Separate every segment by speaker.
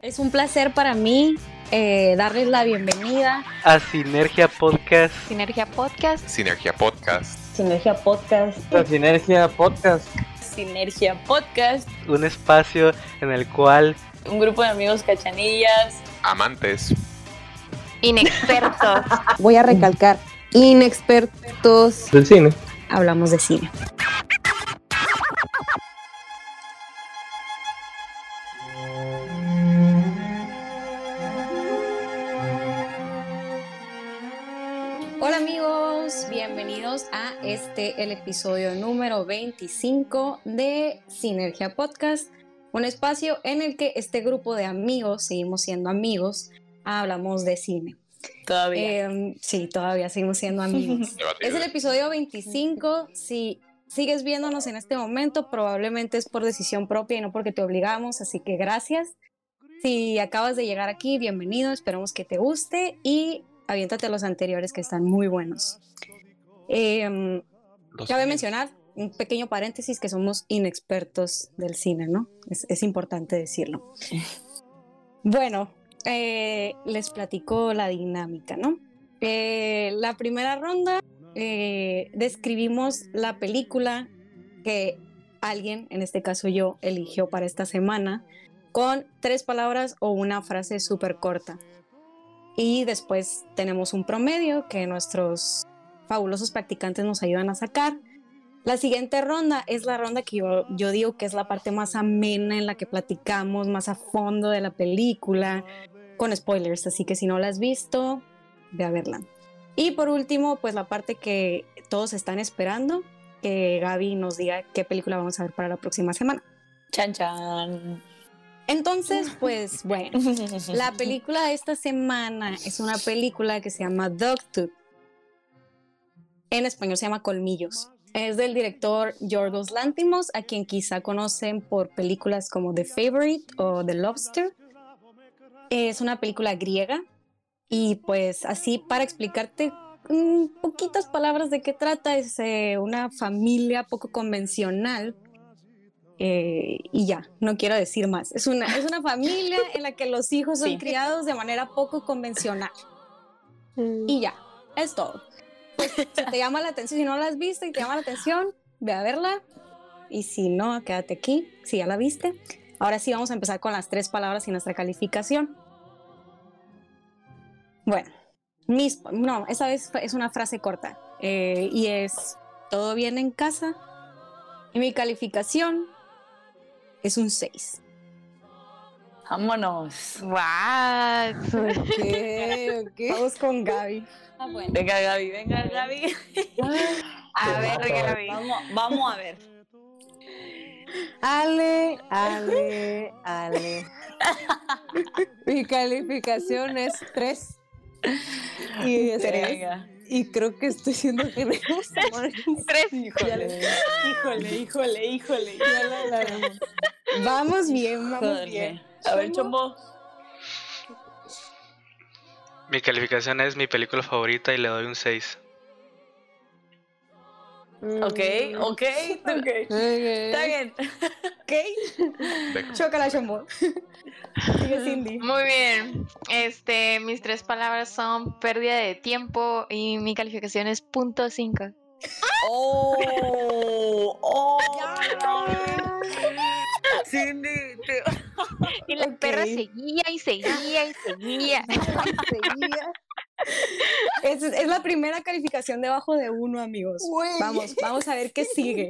Speaker 1: Es un placer para mí eh, darles la bienvenida
Speaker 2: a Sinergia Podcast.
Speaker 3: Sinergia Podcast.
Speaker 4: Sinergia Podcast.
Speaker 1: Sinergia Podcast.
Speaker 2: A Sinergia Podcast.
Speaker 3: Sinergia Podcast.
Speaker 2: Un espacio en el cual
Speaker 3: un grupo de amigos cachanillas,
Speaker 4: amantes,
Speaker 3: inexpertos.
Speaker 1: Voy a recalcar, inexpertos
Speaker 2: del cine.
Speaker 1: Hablamos de cine. Este, el episodio número 25 de Sinergia Podcast, un espacio en el que este grupo de amigos, seguimos siendo amigos, hablamos de cine.
Speaker 3: Todavía.
Speaker 1: Em, sí, todavía seguimos siendo amigos. es el episodio 25. Si sigues viéndonos en este momento, probablemente es por decisión propia y no porque te obligamos, así que gracias. Si acabas de llegar aquí, bienvenido, esperamos que te guste y aviéntate los anteriores que están muy buenos. Eh, cabe mencionar, un pequeño paréntesis, que somos inexpertos del cine, ¿no? Es, es importante decirlo. Bueno, eh, les platico la dinámica, ¿no? Eh, la primera ronda eh, describimos la película que alguien, en este caso yo, eligió para esta semana con tres palabras o una frase súper corta. Y después tenemos un promedio que nuestros fabulosos practicantes nos ayudan a sacar. La siguiente ronda es la ronda que yo, yo, digo que es la parte más amena en la que platicamos más a fondo de la película, con spoilers, así que si no la has visto, ve a verla. Y por último, pues la parte que todos están esperando, que Gaby nos diga qué película vamos a ver para la próxima semana.
Speaker 3: Chan chan.
Speaker 1: Entonces, pues bueno, la película de esta semana es una película que se llama Dogtooth. En español se llama Colmillos. Es del director Yorgos Lantimos, a quien quizá conocen por películas como The Favorite o The Lobster. Es una película griega y pues así para explicarte en poquitas palabras de qué trata, es eh, una familia poco convencional eh, y ya, no quiero decir más. Es una, es una familia en la que los hijos son sí. criados de manera poco convencional. Mm. Y ya, es todo. Si te llama la atención, si no la has visto y te llama la atención, ve a verla. Y si no, quédate aquí, si ya la viste. Ahora sí vamos a empezar con las tres palabras y nuestra calificación. Bueno, mis, no, esa vez es una frase corta eh, y es, ¿todo bien en casa? Y mi calificación es un 6.
Speaker 3: Vámonos.
Speaker 1: ¡Wow! Okay, okay. Vamos con Gaby.
Speaker 3: Ah, bueno. Venga, Gaby, venga, Gaby.
Speaker 1: a ver, Gaby.
Speaker 3: Vamos, vamos a ver.
Speaker 5: Ale, Ale, Ale. Mi calificación es 3. Y, es y creo que estoy siendo generosa.
Speaker 3: Tres.
Speaker 5: Híjole,
Speaker 3: híjole, híjole, híjole.
Speaker 5: Ya la alargamos.
Speaker 1: Vamos bien, vamos
Speaker 3: Joder.
Speaker 1: bien.
Speaker 3: A ver, Chombo.
Speaker 2: Mi calificación es mi película favorita y le doy un 6.
Speaker 3: Ok, ok, ok. Está bien.
Speaker 1: Ok. Chócala, Chombo. Sigue Cindy.
Speaker 6: Muy bien. Este, mis tres palabras son pérdida de tiempo y mi calificación es punto cinco.
Speaker 3: Oh, oh. Cindy, te...
Speaker 6: Y la
Speaker 1: Ok.
Speaker 6: perra seguía y seguía y seguía.
Speaker 1: Seguía. Es, es la primera calificación debajo de uno, amigos. Vamos, vamos a ver qué sigue.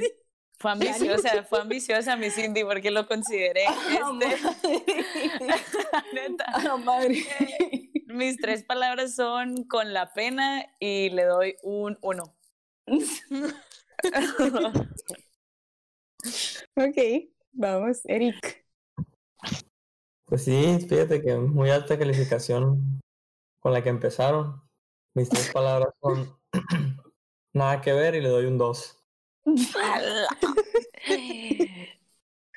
Speaker 3: Fue ambiciosa, fue ambiciosa mi Cindy porque lo consideré. Este, neta.
Speaker 5: Ah, madre.
Speaker 3: Mis tres palabras son con la pena y le doy un uno.
Speaker 1: Ok, vamos, Eric.
Speaker 7: Pues sí, fíjate que muy alta calificación con la que empezaron. Mis tres palabras son nada que ver y le doy un 2.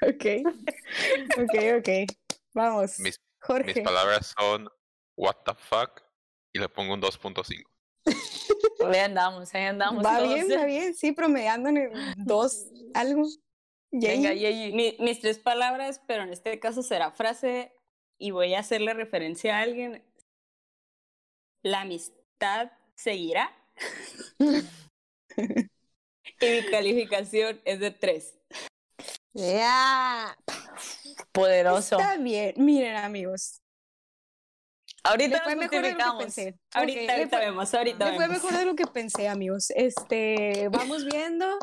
Speaker 1: Ok, ok, ok. Vamos,
Speaker 4: Mis,
Speaker 1: Jorge.
Speaker 4: mis palabras son what the fuck y le pongo un 2.5.
Speaker 3: Ahí andamos, ahí andamos.
Speaker 1: Va
Speaker 3: todos.
Speaker 1: bien, va bien, sí, promediando en el dos, algo.
Speaker 3: Venga. Yeyi.
Speaker 5: Mi- mis tres palabras, pero en este caso será frase
Speaker 3: y voy a hacerle referencia a alguien, la amistad seguirá. y mi calificación es de 3.
Speaker 5: Ya.
Speaker 3: Poderoso.
Speaker 1: Está bien. Miren, amigos.
Speaker 3: Ahorita
Speaker 1: Le fue mejor de lo que pensé.
Speaker 3: Ahorita,
Speaker 1: Ok, le
Speaker 3: ahorita
Speaker 1: fue-
Speaker 3: vemos, ahorita
Speaker 1: fue
Speaker 3: vemos.
Speaker 1: mejor de lo que pensé, amigos. Este, vamos viendo.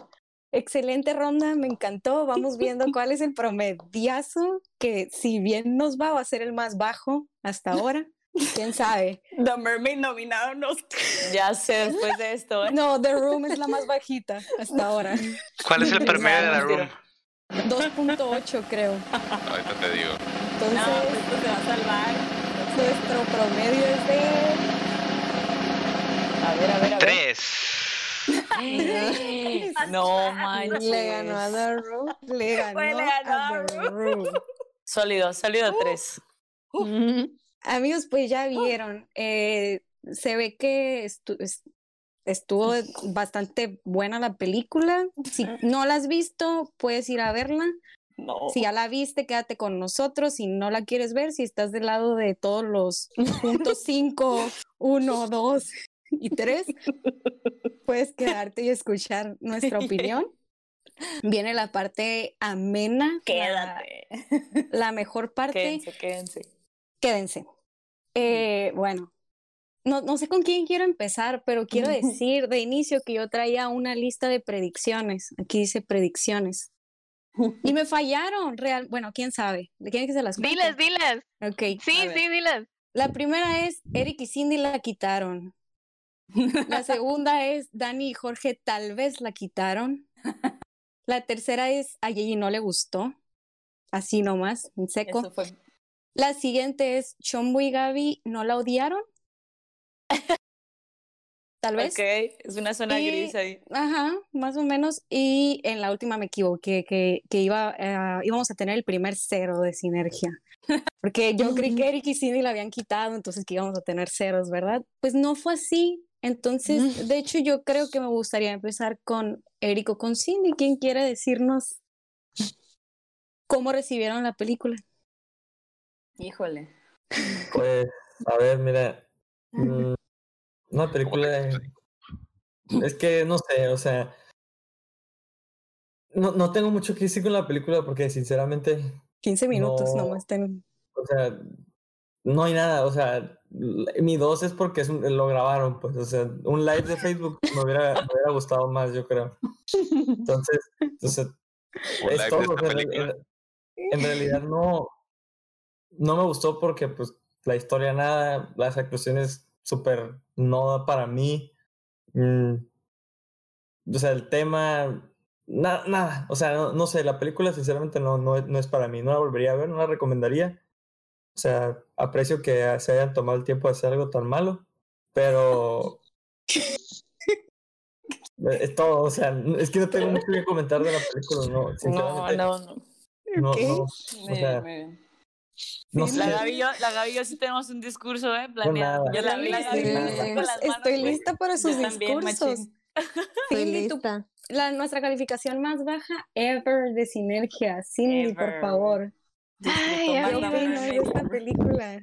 Speaker 1: Excelente ronda, me encantó. Vamos viendo cuál es el promediazo, que si bien nos va, va a ser el más bajo hasta ahora. ¿Quién sabe?
Speaker 3: The Mermaid nominado no. Ya sé, después de esto, ¿eh?
Speaker 1: No, The Room es la más bajita hasta ahora.
Speaker 2: ¿Cuál es el promedio de
Speaker 3: Mentira.
Speaker 2: room?
Speaker 1: 2.8 creo.
Speaker 4: Ahorita te digo.
Speaker 1: Entonces,
Speaker 3: No, pues esto te va a salvar.
Speaker 1: nuestro promedio es de
Speaker 3: A ver, a ver, a ver.
Speaker 2: Tres.
Speaker 3: No manches.
Speaker 5: Le ganó a The Room.
Speaker 1: le ganó,
Speaker 3: Pues le ganó
Speaker 1: a The Room.
Speaker 3: Sólido, sólido tres.
Speaker 1: Amigos, pues ya vieron, eh, se ve que estu- es- estuvo bastante buena la película. Si no la has visto, puedes ir a verla.
Speaker 3: No.
Speaker 1: Si ya la viste, quédate con nosotros. Si no la quieres ver, si estás del lado de todos los puntos 5, 1, 2 y 3, puedes quedarte y escuchar nuestra opinión. Viene la parte amena,
Speaker 3: Quédate.
Speaker 1: la mejor parte
Speaker 3: Quédense, quédense.
Speaker 1: quédense. Eh, bueno, no, no sé con quién quiero empezar, pero quiero decir de inicio que yo traía una lista de predicciones. Aquí dice predicciones. Y me fallaron, real. Bueno, quién sabe. ¿De quién es que se las cuente?
Speaker 6: Diles, diles.
Speaker 1: Ok.
Speaker 6: Sí, sí, diles.
Speaker 1: La primera es Eric y Cindy la quitaron. La segunda es Dani y Jorge tal vez la quitaron. La tercera es a Yeyi no le gustó. Así nomás, en seco.
Speaker 3: Fue.
Speaker 1: La siguiente es Chombo y Gaby no la odiaron. Tal vez.
Speaker 3: Ok, es una zona
Speaker 1: Y-
Speaker 3: gris ahí.
Speaker 1: Ajá, más o menos. Y en la última me equivoqué, que, que iba, eh, íbamos a tener el primer cero de sinergia. Porque yo creí que Eric y Cindy la habían quitado, entonces que íbamos a tener ceros, ¿verdad? Pues no fue así. Entonces, de hecho, yo creo que me gustaría empezar con Eric o con Cindy. ¿Quién quiere decirnos cómo recibieron la película?
Speaker 3: Híjole.
Speaker 7: Pues, a ver, mira. mm, Una película de... Es que no sé, o sea. No, no tengo mucho que decir con la película porque sinceramente,
Speaker 1: 15 minutos
Speaker 7: No.
Speaker 1: nomás ten-
Speaker 7: o sea, no hay nada, o sea, mi dos es porque es un- lo grabaron, pues, o sea, un live de Facebook me hubiera, me hubiera gustado más, yo creo. Entonces, entonces es todo,
Speaker 4: esta
Speaker 7: o sea, en- en, realidad no, no me gustó porque pues la historia nada, las actuaciones súper no da para mí. mm, o sea, el tema, nada, nada, o sea, no, no sé, la película sinceramente no, no, no es para mí, no la volvería a ver, no la recomendaría. O sea, aprecio que se hayan tomado el tiempo de hacer algo tan malo, pero... Es todo, o sea, es que no tengo mucho que comentar de la película, no,
Speaker 3: No,
Speaker 7: sinceramente.
Speaker 3: no, no.
Speaker 7: O sea,
Speaker 3: bien.
Speaker 7: no
Speaker 3: La
Speaker 7: sé.
Speaker 3: Gaby, y yo, la Gaby y yo sí tenemos un discurso, ¿eh? Planeado. Yo la vi, la Gaby
Speaker 1: Estoy
Speaker 3: manos,
Speaker 1: lista para sus
Speaker 3: Yo
Speaker 1: discursos. Cindy, tú-
Speaker 5: lista.
Speaker 1: la, nuestra calificación más baja ever de Sinergia. Cindy, por favor.
Speaker 6: Ay,
Speaker 3: Disfrutó
Speaker 1: ¿Qué
Speaker 3: más
Speaker 6: amigo.
Speaker 3: la
Speaker 1: opinas de esta película?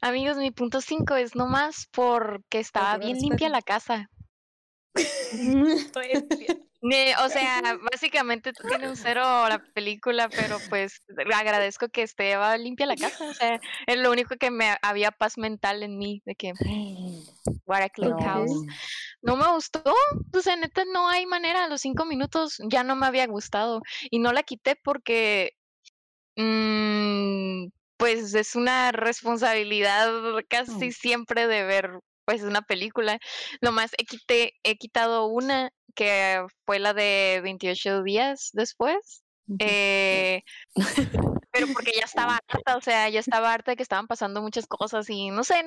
Speaker 6: Amigos, mi punto 5 es nomás porque estaba bien
Speaker 1: respeto.
Speaker 6: limpia la casa. O sea, básicamente tiene un cero la película, pero pues agradezco que esté limpia la casa. O sea, es lo único que me había paz mental en mí, de que what a clean house. No me gustó, o sea, neta no hay manera, a los cinco minutos ya no me había gustado y no la quité porque mm, pues es una responsabilidad casi siempre de ver pues una película. Nomás he, quité, he quitado una que fue la de 28 días después. eh, pero porque ya estaba harta, o sea, ya estaba harta de que estaban pasando muchas cosas y no sé,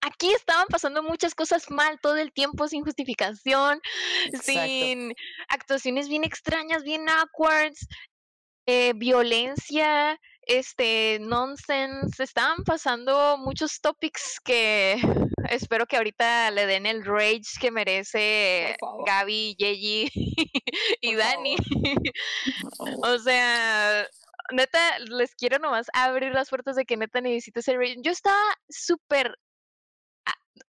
Speaker 6: aquí estaban pasando muchas cosas mal todo el tiempo sin justificación,
Speaker 3: Exacto.
Speaker 6: sin actuaciones bien extrañas, bien awkward, eh, violencia, este, nonsense, estaban pasando muchos topics que espero que ahorita le den el rage que merece. Gaby, Yeji y
Speaker 3: Por
Speaker 6: Dani. o sea, neta, les quiero nomás abrir las puertas de que neta necesito ser. Yo estaba súper.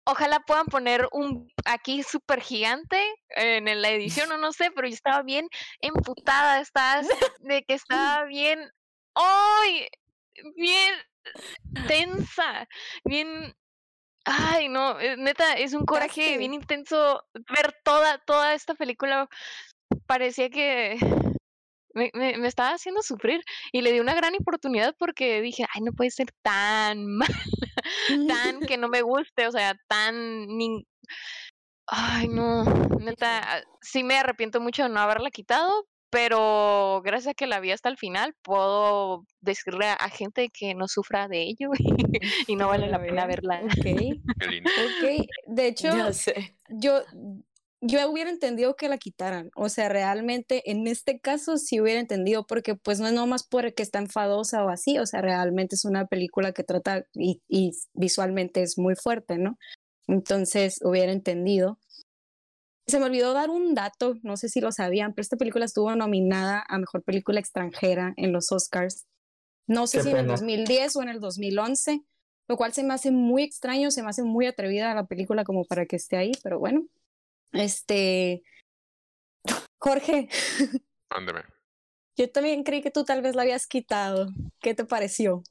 Speaker 6: Ojalá puedan poner un aquí súper gigante en la edición o no sé, pero yo estaba bien emputada, estaba de que estaba bien, ¡ay! Bien tensa, bien, ay no, eh, neta, es un coraje bien intenso ver toda, toda esta película. Parecía que me, me, me estaba haciendo sufrir y le di una gran oportunidad porque dije, ay, no puede ser tan mal, tan que no me guste, o sea, tan... Ay, no, neta, ah, sí me arrepiento mucho de no haberla quitado, pero gracias a que la vi hasta el final, puedo decirle a, gente que no sufra de ello y no vale la pena verla.
Speaker 1: Ok,
Speaker 4: Qué lindo.
Speaker 1: ok. De hecho, yo, yo hubiera entendido que la quitaran. O sea, realmente en este caso sí hubiera entendido, porque pues no es nomás porque está enfadosa o así. O sea, realmente es una película que trata y, y visualmente es muy fuerte, ¿no? Entonces hubiera entendido. Se me olvidó dar un dato, no sé si lo sabían, pero esta película estuvo nominada a Mejor Película Extranjera en los Oscars. No sé
Speaker 7: Qué
Speaker 1: si en el
Speaker 7: pena.
Speaker 1: 2010 o en el 2011, lo cual se me hace muy extraño, se me hace muy atrevida la película como para que esté ahí, pero bueno. Este, Jorge,
Speaker 4: Ándeme.
Speaker 1: yo también creí que tú tal vez la habías quitado. ¿Qué te pareció?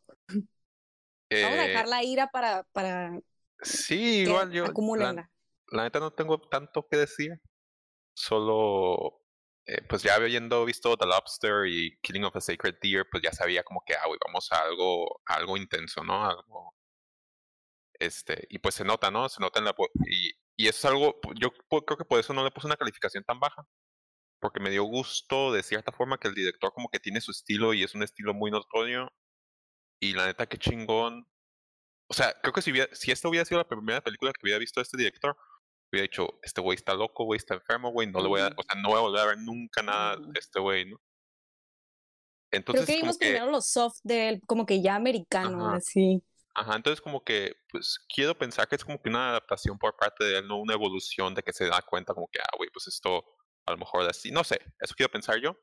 Speaker 1: Vamos a
Speaker 4: Eh,
Speaker 1: dejar la ira para, para
Speaker 4: sí, igual yo. La, la neta no tengo tanto que decir. Solo. eh, pues ya habiendo visto The Lobster y Killing of a Sacred Deer, pues ya sabía como que, ah, güey, vamos a algo, a algo intenso, ¿no? Algo. Este, y pues se nota, ¿no? Se nota en la. Y, y eso es algo. Yo creo que por eso no le puse una calificación tan baja. Porque me dio gusto, de cierta forma, que el director como que tiene su estilo y es un estilo muy notorio. Y la neta, qué chingón. O sea, creo que si, hubiera, si esta hubiera sido la primera película que hubiera visto este director, hubiera dicho, este güey está loco, güey está enfermo, güey, no le voy a, o sea, no voy a volver a ver nunca nada de este güey, ¿no?
Speaker 1: Creo
Speaker 4: Entonces,
Speaker 1: que
Speaker 4: como
Speaker 1: vimos
Speaker 4: que,
Speaker 1: primero los soft de él, como que ya americano,
Speaker 4: Ajá.
Speaker 1: así.
Speaker 4: Ajá, entonces como que, pues, quiero pensar que es como que una adaptación por parte de él, no una evolución de que se da cuenta como que, ah, güey, pues esto a lo mejor así, no sé, eso quiero pensar yo.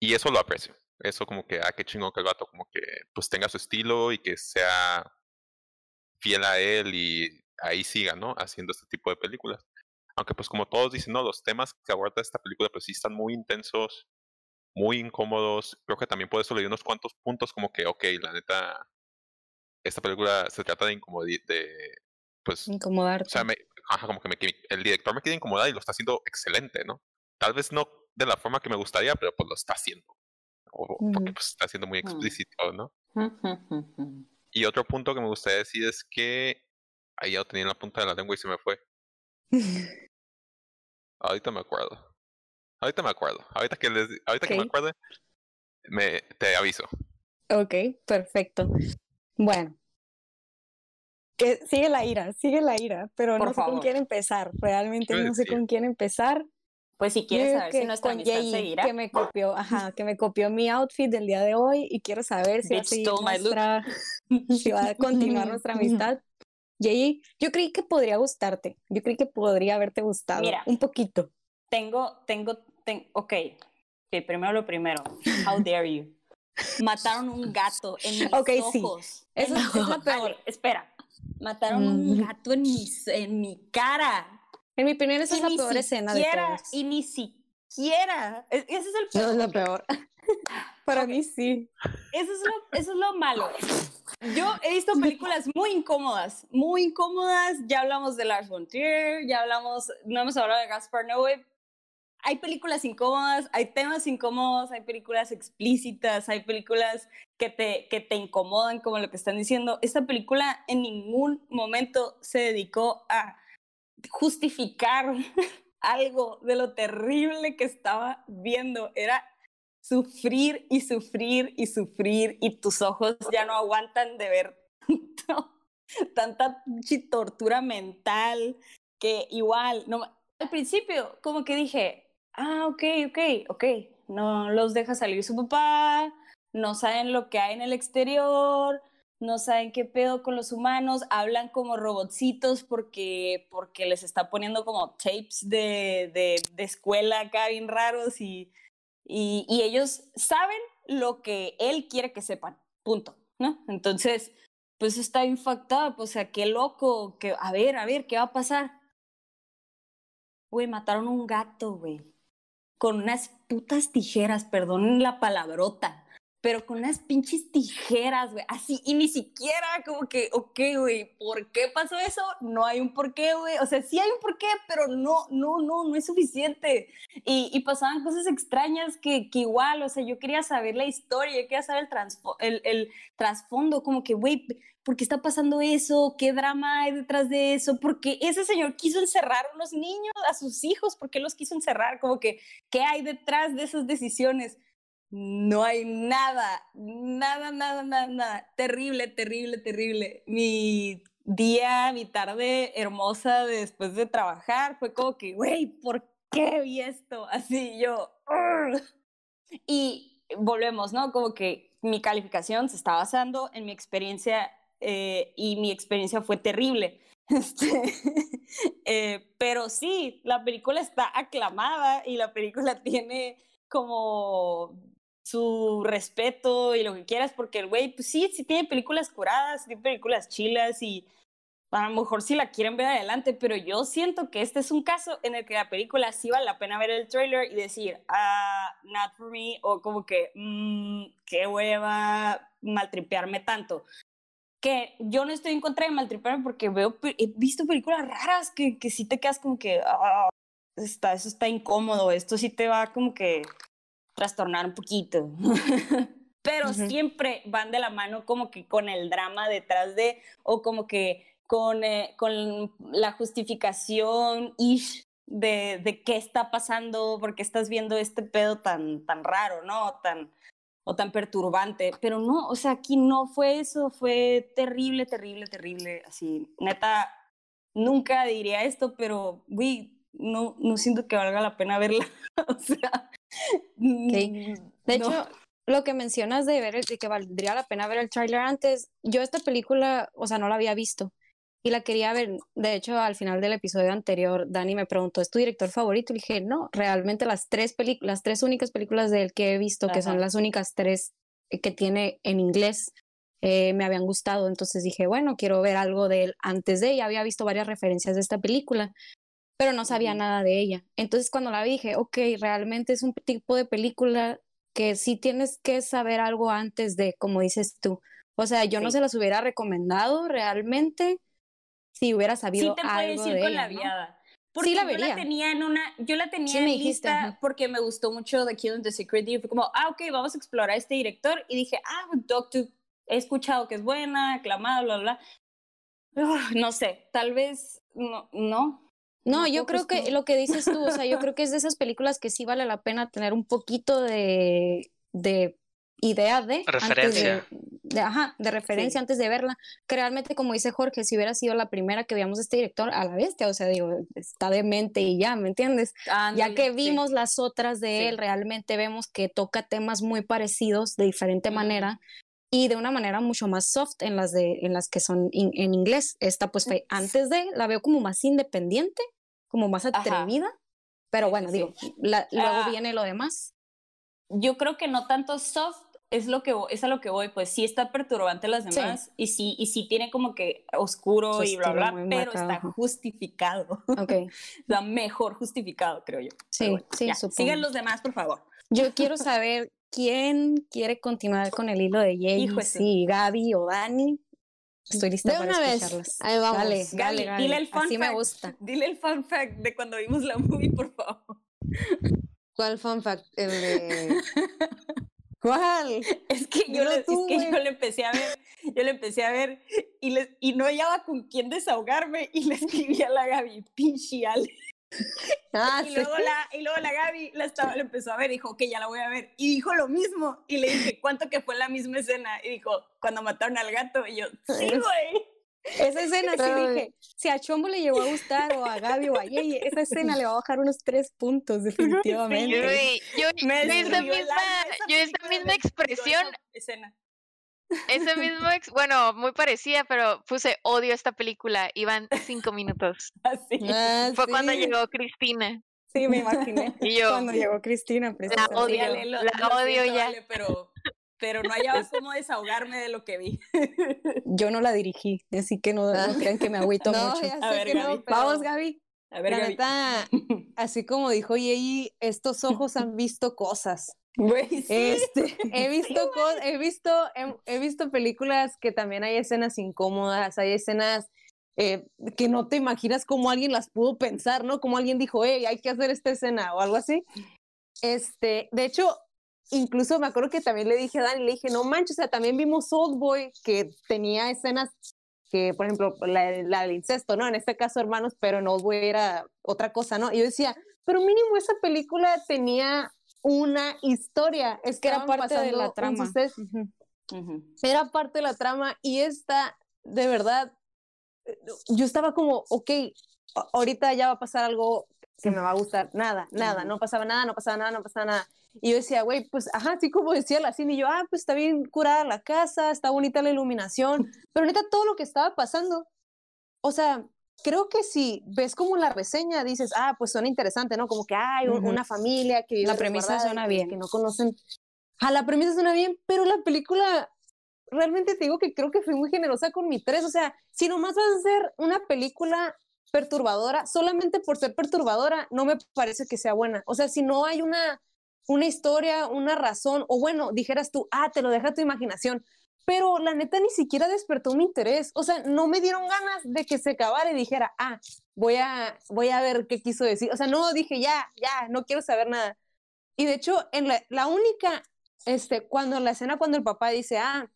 Speaker 4: Y eso lo aprecio. Eso como que, ah, qué chingón que el vato como que, pues, tenga su estilo y que sea fiel a él y ahí siga, ¿no? Haciendo este tipo de películas. Aunque pues como todos dicen, no, los temas que aborda esta película pues sí están muy intensos, muy incómodos. Creo que también por eso leí unos cuantos puntos como que, ok, la neta, esta película se trata de incomodidad, de, pues, o
Speaker 1: Incomodarte.
Speaker 4: sea, me, ajá, como que me, qui- el director me quiere incomodar y lo está haciendo excelente, ¿no? Tal vez no de la forma que me gustaría, pero pues lo está haciendo. O, porque pues está siendo muy
Speaker 3: Mm.
Speaker 4: explícito, ¿no? Y otro punto que me gustaría decir es que ahí ya lo tenía en la punta de la lengua y se me fue. Ahorita me acuerdo. Ahorita me acuerdo. Ahorita que les, ahorita que me acuerde, me te aviso.
Speaker 1: Ok, perfecto. Bueno. Que sigue la ira, sigue la ira, pero
Speaker 3: Por
Speaker 1: no sé con quién empezar. Realmente no sé
Speaker 4: decir?
Speaker 1: con quién empezar.
Speaker 3: Pues si quieres saber si
Speaker 1: que
Speaker 3: nuestra
Speaker 1: con
Speaker 3: amistad
Speaker 1: Jay,
Speaker 3: seguirá.
Speaker 1: que me copió, ajá, que me copió mi outfit del día de hoy y quiero saber si va a nuestra, si va a continuar nuestra amistad. Jay, yo creí que podría gustarte. Yo creí que podría haberte gustado
Speaker 3: Mira.
Speaker 1: un poquito.
Speaker 3: Tengo, tengo, ten- ok. Ok, primero lo primero. How dare you? Mataron un gato en mis
Speaker 1: Ok, sí.
Speaker 3: ojos.
Speaker 1: Eso
Speaker 3: En
Speaker 1: es-
Speaker 3: mis-
Speaker 1: la peor.
Speaker 3: Ale, espera. Mataron un
Speaker 1: Mm.
Speaker 3: gato en mi, en mi cara.
Speaker 1: En mi opinión, esa
Speaker 3: Y
Speaker 1: es la peor escena de todas.
Speaker 3: Y ni siquiera. e- Ese es el
Speaker 5: No
Speaker 3: peor.
Speaker 5: es lo peor.
Speaker 1: Para mí sí.
Speaker 3: Eso es, lo, eso es lo malo. Yo he visto películas muy incómodas, muy incómodas. Ya hablamos de Lars von Trier, ya hablamos, no hemos hablado de Gaspar Noé. Hay películas incómodas, hay temas incómodos, hay películas explícitas, hay películas que te, que te incomodan, como lo que están diciendo. Esta película en ningún momento se dedicó a justificar algo de lo terrible que estaba viendo. Era sufrir y sufrir y sufrir y tus ojos ya no aguantan de ver tanto- tanta tortura mental que igual, no, al principio como que dije, ah, ok, ok, ok, no los deja salir su papá, no saben lo que hay en el exterior, no saben qué pedo con los humanos, hablan como robotcitos porque, porque les está poniendo como tapes de, de, escuela acá bien raros y, y, ellos saben lo que él quiere que sepan, punto, ¿no? Entonces, pues está infectada, pues, o sea, qué loco, que, a ver, a ver, ¿qué va a pasar? Güey, mataron un gato, güey, con unas putas tijeras, perdón la palabrota, pero con unas pinches tijeras, güey, así, y ni siquiera como que, ok, güey, ¿por qué pasó eso? No hay un por qué, güey, o sea, sí hay un por qué, pero no, no, no, no es suficiente. Y, y pasaban cosas extrañas que, que, igual, o sea, yo quería saber la historia, yo quería saber el, el, el trasfondo, como que, güey, ¿por qué está pasando eso? ¿Qué drama hay detrás de eso? Porque ese señor quiso encerrar a unos niños, a sus hijos, ¿por qué los quiso encerrar? Como que, ¿qué hay detrás de esas decisiones? No hay nada, nada, nada, nada, nada. Terrible, terrible, terrible. Mi día, mi tarde hermosa después de trabajar fue como que, güey, ¿por qué vi esto? Así yo. Y volvemos, ¿no? Como que mi calificación se está basando en mi experiencia eh, y mi experiencia fue terrible. Este, eh, pero sí, la película está aclamada y la película tiene como su respeto y lo que quieras, porque el güey, pues sí, sí tiene películas curadas, tiene películas chilas y a lo mejor sí la quieren ver adelante, pero yo siento que este es un caso en el que la película sí vale la pena ver el trailer y decir, ah, not for me, o como que, mmm, qué hueva maltripearme tanto. Que yo no estoy en contra de maltripearme porque veo, he visto películas raras que, que sí te quedas como que, ah, está, eso está incómodo, esto sí te va como que trastornar un poquito. Pero siempre van de la mano como que con el drama detrás de, o como que con, eh, con la justificación ish de, de qué está pasando, porque estás viendo este pedo tan, tan raro, ¿no? Tan, o tan perturbante. Pero no, o sea, aquí no fue eso, fue terrible, terrible, terrible. Así, neta, nunca diría esto, pero, güey, no, no siento que valga la pena verla. o sea,
Speaker 1: Mm, de hecho, lo que mencionas de ver, de que valdría la pena ver el trailer antes, yo esta película, o sea, no la había visto y la quería ver. De hecho, al final del episodio anterior, Dani me preguntó, ¿es tu director favorito? Y dije, no, realmente las tres películas, las tres únicas películas de él que he visto, que son las únicas tres que tiene en inglés, eh, me habían gustado. Entonces dije, bueno, quiero ver algo de él antes de, ya había visto varias referencias de esta película pero no sabía nada de ella. Entonces cuando la vi dije, ok, realmente es un tipo de película que sí tienes que saber algo antes de, como dices tú. O sea, yo no se las hubiera recomendado realmente si hubiera sabido sí te algo decir con la viada.
Speaker 3: Porque sí la vería. yo la tenía en una, yo la tenía en lista porque me gustó mucho The Killing the Secret y fue como, ah, ok, vamos a explorar a este director y dije, ah, Doctor, he escuchado que es buena, aclamada, bla, bla. no sé, tal vez no, no,
Speaker 1: no, yo creo que lo que dices tú, o sea, yo creo que es de esas películas que sí vale la pena tener un poquito de, de idea de
Speaker 2: referencia.
Speaker 1: De, ajá, de referencia antes de verla. Que realmente, como dice Jorge, si hubiera sido la primera que veíamos de este director a la bestia, o sea, digo, está de mente y ya, ¿me entiendes? ya que vimos las otras de él, realmente vemos que toca temas muy parecidos de diferente manera y de una manera mucho más soft en las de en las que son en inglés. Esta pues fue antes de, la veo como más independiente como más atrevida, pero bueno, digo, luego ah. viene lo demás.
Speaker 3: Yo creo que no tanto soft es lo que es a lo que voy, pues sí está perturbante las demás y sí y sí tiene como que oscuro y bla bla, pero está justificado.
Speaker 1: Ok.
Speaker 3: está mejor justificado, creo yo.
Speaker 1: Sí, sí,
Speaker 3: Sigan los demás, por favor.
Speaker 1: Yo quiero saber quién quiere continuar con el hilo de Jay, si Gaby o Dani. Estoy lista
Speaker 5: de
Speaker 1: para
Speaker 5: una vez. Ahí vamos.
Speaker 1: Dale, dale, dale.
Speaker 3: Dile el fun
Speaker 1: Así
Speaker 3: fact.
Speaker 1: me gusta.
Speaker 3: Dile el fun fact de cuando vimos la movie, por favor.
Speaker 5: ¿Cuál fun fact? El de... ¿Cuál?
Speaker 3: Es que, yo le, es que yo le empecé a ver, yo le empecé a ver y, le, y no hallaba con quién desahogarme y le escribí a la Gaby, pinche Ale.
Speaker 5: Ah,
Speaker 3: y, luego la, y luego la Gaby la, estaba, la empezó a ver y dijo, que ya la voy a ver. Y dijo lo mismo. Y le dije, ¿cuánto que fue la misma escena? Y dijo, cuando mataron al gato. Y yo, sí, güey.
Speaker 1: Esa escena sí dije, si a Chombo le llegó a gustar o a Gaby o a Yeye, esa escena le va a bajar unos tres puntos definitivamente.
Speaker 6: yo, yo, yo, esa misma, yo esa misma expresión,
Speaker 3: escena.
Speaker 6: Ese mismo, ex, bueno, muy parecida, pero puse odio esta película. Iban cinco minutos.
Speaker 3: Así.
Speaker 5: Ah,
Speaker 6: Fue
Speaker 5: sí.
Speaker 6: cuando llegó Cristina.
Speaker 1: Sí, me imaginé.
Speaker 6: Y yo,
Speaker 1: Cuando llegó Cristina,
Speaker 6: la
Speaker 1: precisamente.
Speaker 6: odio,
Speaker 3: Sí, Ale, lo-
Speaker 6: la
Speaker 3: lo
Speaker 6: odio
Speaker 3: siento,
Speaker 6: ya.
Speaker 3: Ale, pero, pero no hallaba cómo desahogarme de lo que vi.
Speaker 1: Yo no la dirigí, así que no, no crean que me agüito
Speaker 5: No,
Speaker 1: mucho.
Speaker 3: A ver, Gaby.
Speaker 5: no, pero
Speaker 1: Vamos, Gaby.
Speaker 3: A ver,
Speaker 5: la
Speaker 3: Gaby.
Speaker 5: neta, así como dijo Yeyi, estos ojos han visto cosas.
Speaker 3: Güey, sí.
Speaker 5: Este, he visto he visto, he, he visto películas que también hay escenas incómodas, hay escenas eh, que no te imaginas cómo alguien las pudo pensar, ¿no? Como alguien dijo, hey, hay que hacer esta escena o algo así. Este, de hecho, incluso me acuerdo que también le dije a Dani, le dije, no manches, o sea, también vimos Old Boy que tenía escenas que, por ejemplo, la, la del incesto, ¿no? En este caso, hermanos, pero en Old Boy era otra cosa, ¿no? Y yo decía, pero mínimo esa película tenía una historia. Es
Speaker 1: Que era parte de la trama. Ujú.
Speaker 3: Ujú.
Speaker 5: Era parte de la trama y esta, de verdad, yo estaba como, ok, a- ahorita ya va a pasar algo que me va a gustar. Nada, nada, no pasaba nada, no pasaba nada, no pasaba nada. Y yo decía, güey, pues, ajá, así como decía la cine, y yo, ah, pues está bien curada la casa, está bonita la iluminación, pero neta, todo lo que estaba pasando, o sea, creo que si ves como la reseña, dices, ah, pues suena interesante, ¿no? Como que hay un-
Speaker 1: Ujú.
Speaker 5: una familia que vive
Speaker 1: La premisa suena bien.
Speaker 5: Que no conocen. A la premisa suena bien, pero la película, realmente te digo que creo que fui muy generosa con mi tres. O sea, si nomás vas a hacer una película perturbadora, solamente por ser perturbadora, no me parece que sea buena. O sea, si no hay una, una historia, una razón, o bueno, dijeras tú, ah, te lo deja tu imaginación. Pero la neta ni siquiera despertó mi interés. O sea, no me dieron ganas de que se acabara y dijera, ah, voy a, voy a ver qué quiso decir. O sea, no dije, ya, ya, no quiero saber nada. Y de hecho, en la, la única, este, cuando la escena, cuando el papá dice, ah,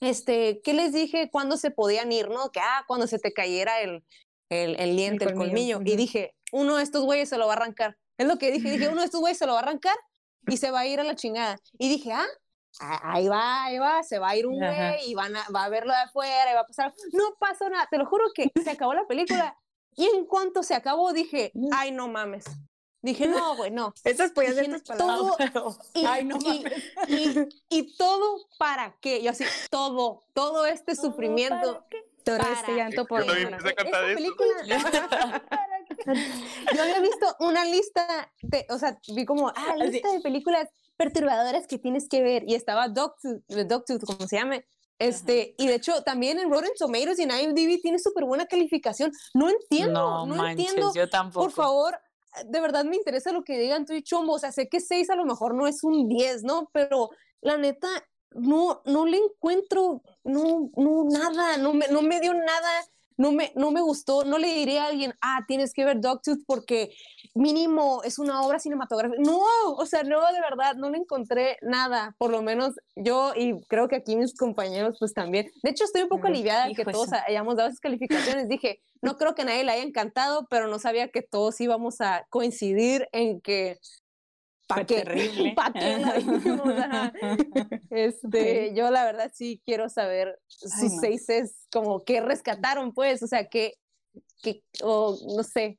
Speaker 5: este, ¿qué les dije cuando se podían ir, no? Que, ah, cuando se te cayera el, el, el diente, el colmillo.
Speaker 1: colmillo,
Speaker 5: Y dije, uno de estos güeyes se lo va a arrancar. Es lo que dije, dije, uno de estos güeyes se lo va a arrancar y se va a ir a la chingada. Y dije, ah, ahí va, ahí va, se va a ir un
Speaker 3: Ajá.
Speaker 5: güey y van a, va a verlo de afuera y va a pasar. No pasó nada, te lo juro que se acabó la película. Y en cuanto se acabó, dije, ay, no mames. Dije, no, güey, no.
Speaker 1: Esas podían ser tus palabras.
Speaker 5: todo, y,
Speaker 3: Ay, no
Speaker 5: y-
Speaker 3: mames.
Speaker 5: y- y todo para qué? Yo así, todo, todo este sufrimiento.
Speaker 1: Todo
Speaker 5: para
Speaker 1: este llanto por
Speaker 4: Yo empecé a cantar eso.
Speaker 5: película. Yo había visto una lista de, o sea, vi como, ah,
Speaker 3: Así.
Speaker 5: lista de películas perturbadoras que tienes que ver. Y estaba Dogtooth, de Dogtooth, como se llame. Este, y de hecho, también en Rotten Tomatoes y en IMDb tiene súper buena calificación. No entiendo, no, entiendo.
Speaker 3: yo tampoco.
Speaker 5: Por favor, de verdad me interesa lo que digan tú y Chombo. O sea, sé que 6 a lo mejor no es un 10, ¿no? Pero la neta, no, no le encuentro, no, no, nada, no me, no me dio nada, no me, no me gustó. No le diría a alguien, ah, tienes que ver Dogtooth porque mínimo es una obra cinematográfica. No, o sea, no, de verdad, no le encontré nada. Por lo menos yo, y creo que aquí mis compañeros, pues también. De hecho, estoy un poco aliviada que
Speaker 3: de
Speaker 5: todos
Speaker 3: su-
Speaker 5: hayamos dado esas calificaciones. Dije, no creo que a nadie le haya encantado, pero no sabía que todos íbamos a coincidir en que. ¿Pa'
Speaker 3: Fue
Speaker 5: qué?
Speaker 3: terrible.
Speaker 5: ¿Pa' qué la vimos? Ajá. Este, yo la verdad sí quiero saber sus
Speaker 3: Ay, no.
Speaker 5: seises, como que rescataron, pues, o sea, que, que, o no sé.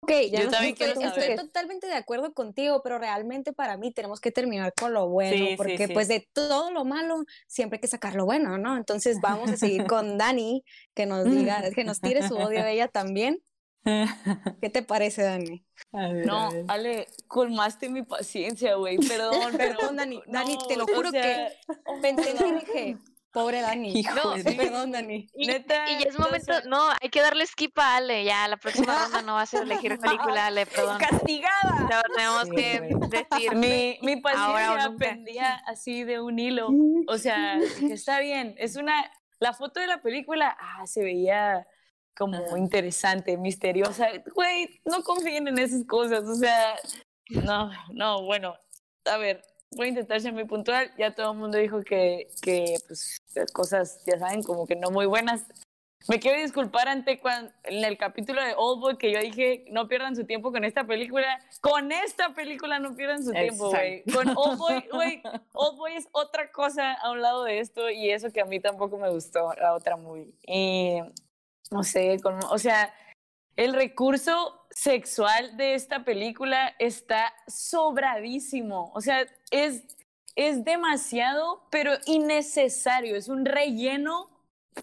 Speaker 1: Ok,
Speaker 5: Ya
Speaker 3: Yo
Speaker 5: no
Speaker 3: también
Speaker 5: sé
Speaker 3: quiero
Speaker 5: qué-
Speaker 1: estoy
Speaker 3: saber.
Speaker 1: totalmente de acuerdo contigo, pero realmente para mí tenemos que terminar con lo bueno,
Speaker 3: Sí,
Speaker 1: porque
Speaker 3: sí.
Speaker 1: pues de todo lo malo siempre hay que sacar lo bueno, ¿no? Entonces vamos a seguir con Dani, que nos diga, que nos tire su odio a ella también. ¿Qué te parece, Dani?
Speaker 3: A ver,
Speaker 8: No,
Speaker 3: a ver.
Speaker 8: Ale, colmaste mi paciencia, güey. Perdón,
Speaker 1: Perdón, Dani, Dani, te lo
Speaker 8: o
Speaker 1: juro
Speaker 8: sea,
Speaker 1: Pensé que dije, pobre Dani.
Speaker 3: Hijo
Speaker 6: No,
Speaker 3: de-.
Speaker 1: Perdón, Dani.
Speaker 6: Y,
Speaker 8: Neta,
Speaker 6: y ya es
Speaker 8: no
Speaker 6: momento,
Speaker 8: sé.
Speaker 6: no, hay que darle skip a Ale, ya la próxima ronda no va a ser elegir película, Ale, perdón.
Speaker 3: ¡Castigada!
Speaker 6: Ya Tenemos
Speaker 3: Sí,
Speaker 6: que decir,
Speaker 8: Mi, mi
Speaker 6: o
Speaker 8: paciencia pendía así de un hilo. O sea, que está bien. Es una. La foto de la película, ah, se veía como interesante, misteriosa. Güey, no confíen en esas cosas. O sea, no, no, bueno. A ver, voy a intentar ser muy puntual. Ya todo el mundo dijo que, que pues, cosas, ya saben, como que no muy buenas. Me quiero disculpar ante cuan- en el capítulo de Oldboy que yo dije no pierdan su tiempo con esta película. Con esta película no pierdan su tiempo, güey. Con Oldboy, güey, Oldboy es otra cosa a un lado de esto y eso que a mí tampoco me gustó, la otra movie. Y no sé, o sea, el recurso sexual de esta película está sobradísimo. O sea, es, es demasiado, pero innecesario. Es un relleno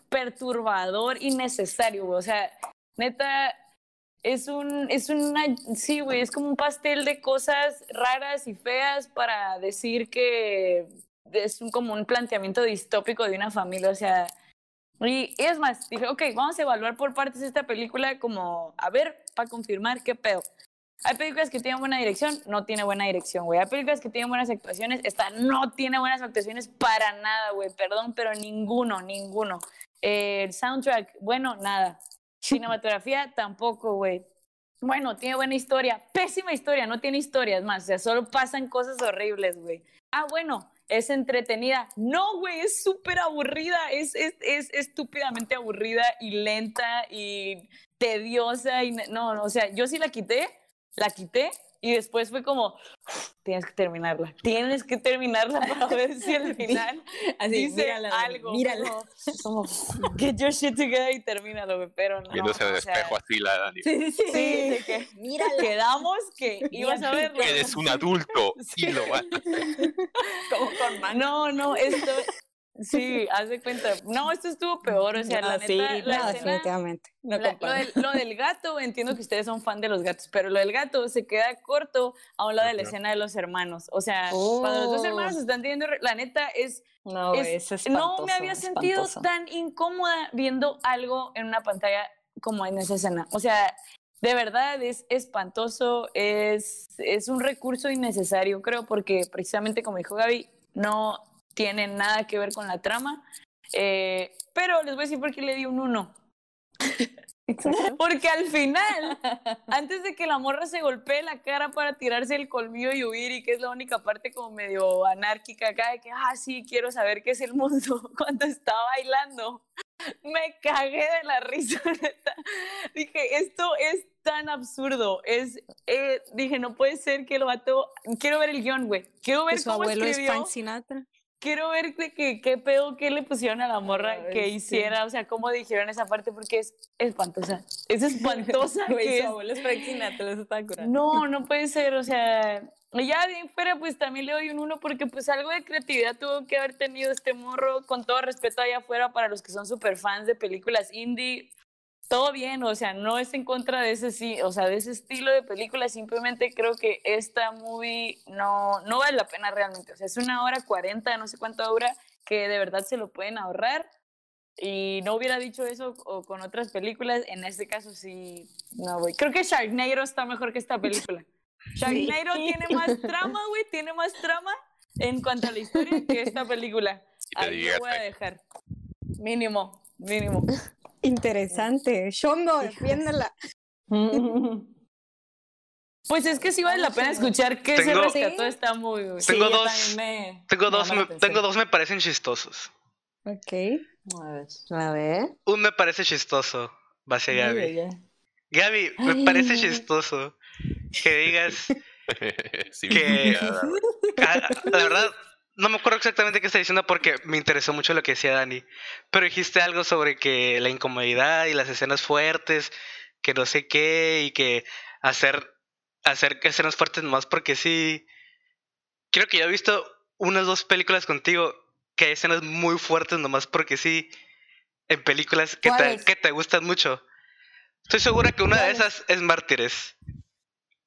Speaker 8: perturbador innecesario. O sea, neta, es un, es una, sí, güey, es como un pastel de cosas raras y feas para decir que es un, como un planteamiento distópico de una familia, o sea, y, es más, dije, ok, vamos a evaluar por partes esta película como, a ver, para confirmar qué pedo. Hay películas que tienen buena dirección, no tiene buena dirección, güey. Hay películas que tienen buenas actuaciones, esta no tiene buenas actuaciones para nada, güey. Perdón, pero ninguno, ninguno. El soundtrack, bueno, nada. Cinematografía, tampoco, güey. Bueno, tiene buena historia. Pésima historia, no tiene historias más. O sea, solo pasan cosas horribles, güey. Ah, bueno, es entretenida. No, güey, es súper aburrida, es, es, es, estúpidamente aburrida y lenta y tediosa. Y no, no, o sea, yo sí la quité, la quité y después fue como, tienes que terminarla, tienes que terminarla para ver si al final Así, dice algo.
Speaker 5: Mírala.
Speaker 8: Como, get your shit together y termínalo, pero no.
Speaker 4: Viéndose de espejo así la Dani.
Speaker 8: Sí, sí, sí. que, mírala. Quedamos que ibas a verlo.
Speaker 4: Eres un adulto y lo vas a hacer.
Speaker 8: Como con No, no, esto, Sí, haz de cuenta. No, esto estuvo peor, o sea, la neta, la
Speaker 1: no, definitivamente.
Speaker 8: lo, del, lo, del, gato, entiendo que ustedes son fan de los gatos, pero lo del gato se queda corto a un lado de la escena de los hermanos. O sea, cuando los dos hermanos oh. están teniendo, la neta es...
Speaker 5: No, es, espantoso,
Speaker 8: no me había sentido tan incómoda viendo algo en una pantalla como en esa escena. O sea, de verdad es espantoso, es, es un recurso innecesario, creo, porque precisamente como dijo Gaby, no, tiene nada que ver con la trama. Eh, pero les voy a decir por qué le di un 1. Porque al final, antes de que la morra se golpee la cara para tirarse el colmillo y huir, y que es la única parte como medio anárquica acá, de que, ah, sí, quiero saber qué es el mundo, cuando está bailando, me cagué de la risa. Dije, esto es tan absurdo. Es, eh, dije, no puede ser que lo vato. Quiero ver el guion, güey. Quiero ver
Speaker 1: su abuelo es Frank Sinatra
Speaker 8: quiero ver qué, qué pedo, qué le pusieron a la morra que hiciera, o sea, cómo dijeron esa parte, porque es espantosa. Es espantosa.
Speaker 5: que es...
Speaker 8: No, no puede ser, o sea, ya de fuera, pues también le doy un uno, porque pues algo de creatividad tuvo que haber tenido este morro, con todo respeto allá afuera para los que son súper fans de películas indie todo bien, o sea, no es en contra de ese sí, o sea, de ese estilo de película, simplemente creo que esta movie no, no vale la pena realmente, o sea, es una hora cuarenta, no sé cuánto dura, que de verdad se lo pueden ahorrar, y no hubiera dicho eso con otras películas, en este caso sí, no voy. Creo que Sharknado está mejor que esta película. Sharknado tiene más trama, güey, tiene más trama en cuanto a la historia que esta película. Ahí lo voy a dejar. Mínimo, mínimo.
Speaker 1: Interesante. Shondo, defiéndela.
Speaker 8: Pues es que sí vale la pena escuchar que se rescató esta muy
Speaker 2: Tengo dos, me, tengo dos, me, tengo dos me parecen chistosos.
Speaker 1: Ok.
Speaker 5: A ver.
Speaker 2: Un me parece chistoso, va a ser Gaby. Gaby, me parece chistoso que digas que la verdad no me acuerdo exactamente qué está diciendo porque me interesó mucho lo que decía Dani. Pero dijiste algo sobre que la incomodidad y las escenas fuertes, que no sé qué, y que hacer, hacer escenas fuertes más porque sí. Creo que yo he visto unas dos películas contigo que hay escenas muy fuertes nomás porque sí. En películas que te, que te gustan mucho. Estoy segura que una de esas es Mártires.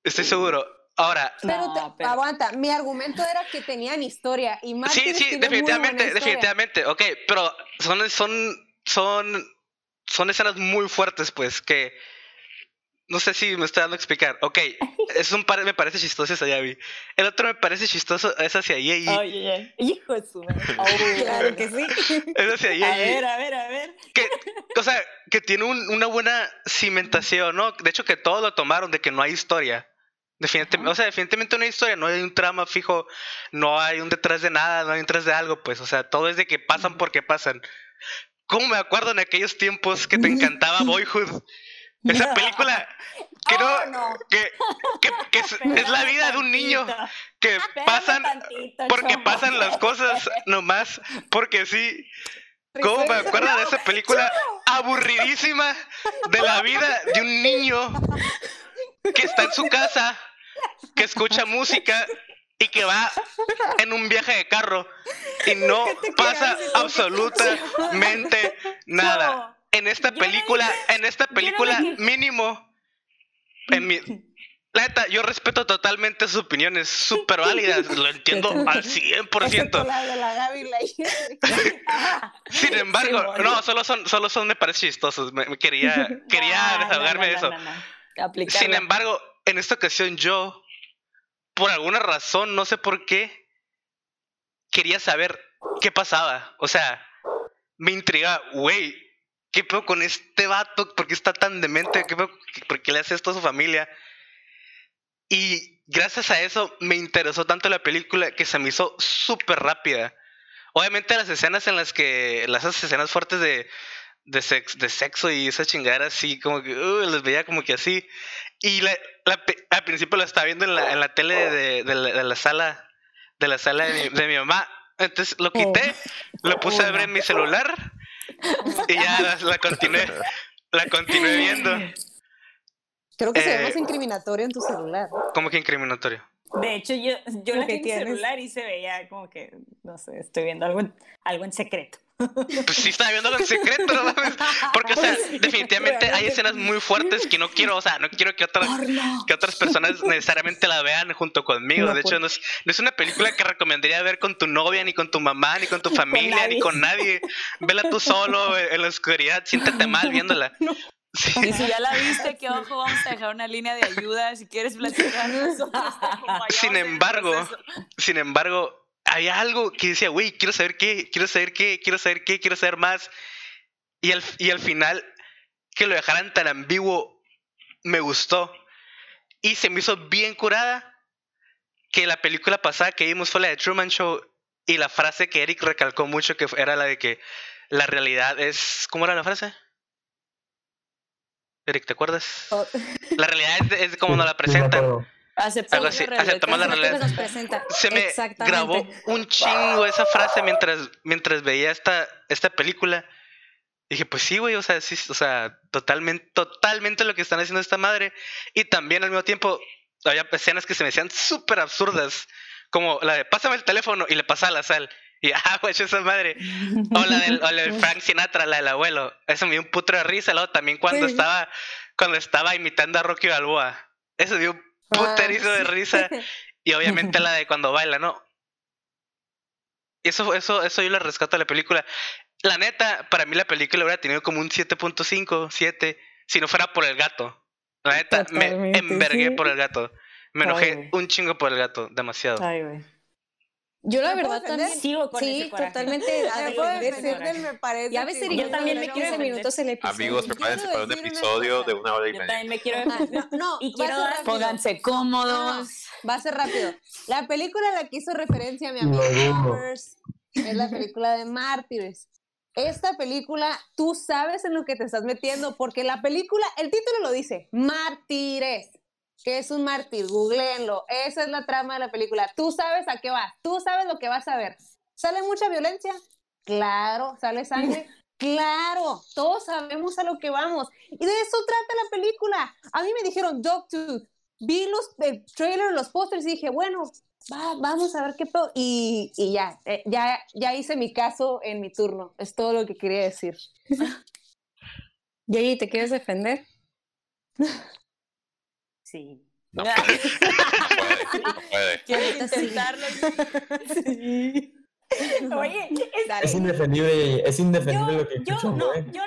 Speaker 2: Estoy seguro. Ahora.
Speaker 5: Pero, aguanta, mi argumento era que tenían historia y más.
Speaker 2: Sí, sí, definitivamente, definitivamente. Ok, pero son, son, son, son escenas muy fuertes, pues, que. No sé si me estoy dando a explicar. Ok, es un par, me parece chistoso esa Yavi. El otro me parece chistoso, es hacia Yei.
Speaker 5: Oye, hijo de su oh, Claro que sí.
Speaker 2: Es hacia Yei.
Speaker 5: A ver, a ver, a ver.
Speaker 2: Que, o sea, que tiene un, una buena cimentación, ¿no? De hecho, que todos lo tomaron de que no hay historia. Definitivamente, o sea, definitivamente una historia, no hay un trama fijo, no hay un detrás de nada, no hay un detrás de algo, pues, o sea, todo es de que pasan porque pasan. ¿Cómo me acuerdo en aquellos tiempos que te encantaba Boyhood? Esa película que no, oh, que, que, es, la vida de un niño que pasan porque pasan las cosas nomás porque sí. ¿Cómo me acuerdo de esa película aburridísima de la vida de un niño que está en su casa que escucha música y que va en un viaje de carro y no pasa absolutamente nada. En esta película, en esta película mínimo en mi, la neta, yo respeto totalmente sus opiniones, súper válidas, lo entiendo al 100%.
Speaker 5: La de la Gaby la
Speaker 2: Sin embargo, no, solo son, solo son, me parece chistosos, me, quería, quería desahogarme de eso. Sin embargo, en esta ocasión yo, por alguna razón, no sé por qué, quería saber qué pasaba. O sea, me intriga, güey, ¿qué pedo con este vato? ¿Por qué está tan demente? ¿Qué ¿Por qué le hace esto a su familia? Y gracias a eso me interesó tanto la película que se me hizo súper rápida. Obviamente las escenas en las que, las escenas fuertes de, de, de sexo y esa chingadera así, como que uh, les veía como que así. Y la, al principio la estaba viendo en la, en la tele de, de, la, sala de la sala de mi, de mi mamá. Entonces lo quité, lo puse a ver en mi celular y ya la, la continué, la continué viendo.
Speaker 5: Creo que se ve más eh, incriminatorio en tu celular.
Speaker 2: ¿Cómo que incriminatorio?
Speaker 3: De hecho, yo, yo la vi en mi celular y se veía como que, no sé, estoy viendo algo en, algo en secreto.
Speaker 2: Pues sí estaba viendo algo en secreto, ¿no? Porque, o sea, definitivamente hay escenas muy fuertes que no quiero, o sea, no quiero que otras, que otras personas necesariamente la vean junto conmigo. de hecho, no es, no es, una película que recomendaría ver con tu novia, ni con tu mamá, ni con tu familia, ni con nadie. Vela tú solo en la oscuridad, siéntete mal viéndola.
Speaker 8: Y si ya la viste, que ojo, vamos a dejar una línea de ayuda si quieres platicar.
Speaker 2: Sin embargo, sin embargo, hay algo que decía, güey, quiero saber qué, quiero saber qué, quiero saber qué, quiero saber más. Y al, y al final, que lo dejaran tan ambiguo, me gustó. Y se me hizo bien curada que la película pasada que vimos fue la de Truman Show y la frase que Eric recalcó mucho que era la de que la realidad es... ¿Cómo era la frase? Eric, ¿te acuerdas? Oh. La realidad es, como nos la presentan.
Speaker 8: Aceptamos
Speaker 2: la realidad. Aceptamos la realidad. Se me grabó un chingo esa frase mientras, mientras veía esta, esta película. dije, pues sí, güey, o sea, sí, o sea, totalmente, totalmente lo que están haciendo esta madre. Y también al mismo tiempo había escenas que se me hacían súper absurdas. Como la de pásame el teléfono y le pasa la sal. Y ah, güey, esa madre. O la, del, o Frank Sinatra, la del abuelo. Eso me dio un putro de risa. Luego también cuando estaba, cuando estaba imitando a Rocky Balboa. Eso dio un puterizo de risa. Y obviamente la de cuando baila, ¿no? Eso, eso, eso yo le rescato a la película. La neta, para mí la película hubiera tenido como un 7.5, 7, si no fuera por el gato. La neta, me envergué por el gato. Me enojé un chingo por el gato, demasiado.
Speaker 8: Ay, güey.
Speaker 5: Yo la verdad también
Speaker 3: sigo con
Speaker 5: sí, totalmente. me parece. Ya ves, yo también me quiero minutos el episodio.
Speaker 4: Amigos, prepárense para un episodio de una hora y
Speaker 3: media. Yo también me quiero.
Speaker 5: no,
Speaker 3: y quiero pónganse cómodos.
Speaker 5: va a ser rápido. La película a la que hizo referencia mi amigo es la película de Mártires. Esta película, tú sabes en lo que te estás metiendo, porque la película, el título lo dice, Mártires que es un mártir, googleenlo, esa es la trama de la película, tú sabes a qué va, tú sabes lo que vas a ver. ¿Sale mucha violencia? Claro, sale sangre. Claro, todos sabemos a lo que vamos. Y de eso trata la película. A mí me dijeron Dogtooth. Vi los el trailer, los pósters y dije, bueno, va, vamos a ver qué pedo. Y, y ya, eh, ya, ya hice mi caso en mi turno. Es todo lo que quería decir.
Speaker 1: ¿Y ¿te quieres defender?
Speaker 3: Sí.
Speaker 4: No puede.
Speaker 3: ¿Quieres intentarlo?
Speaker 5: Sí. Oye,
Speaker 7: es, es indefendible, es indefendible lo que
Speaker 3: yo, no, ¿eh? yo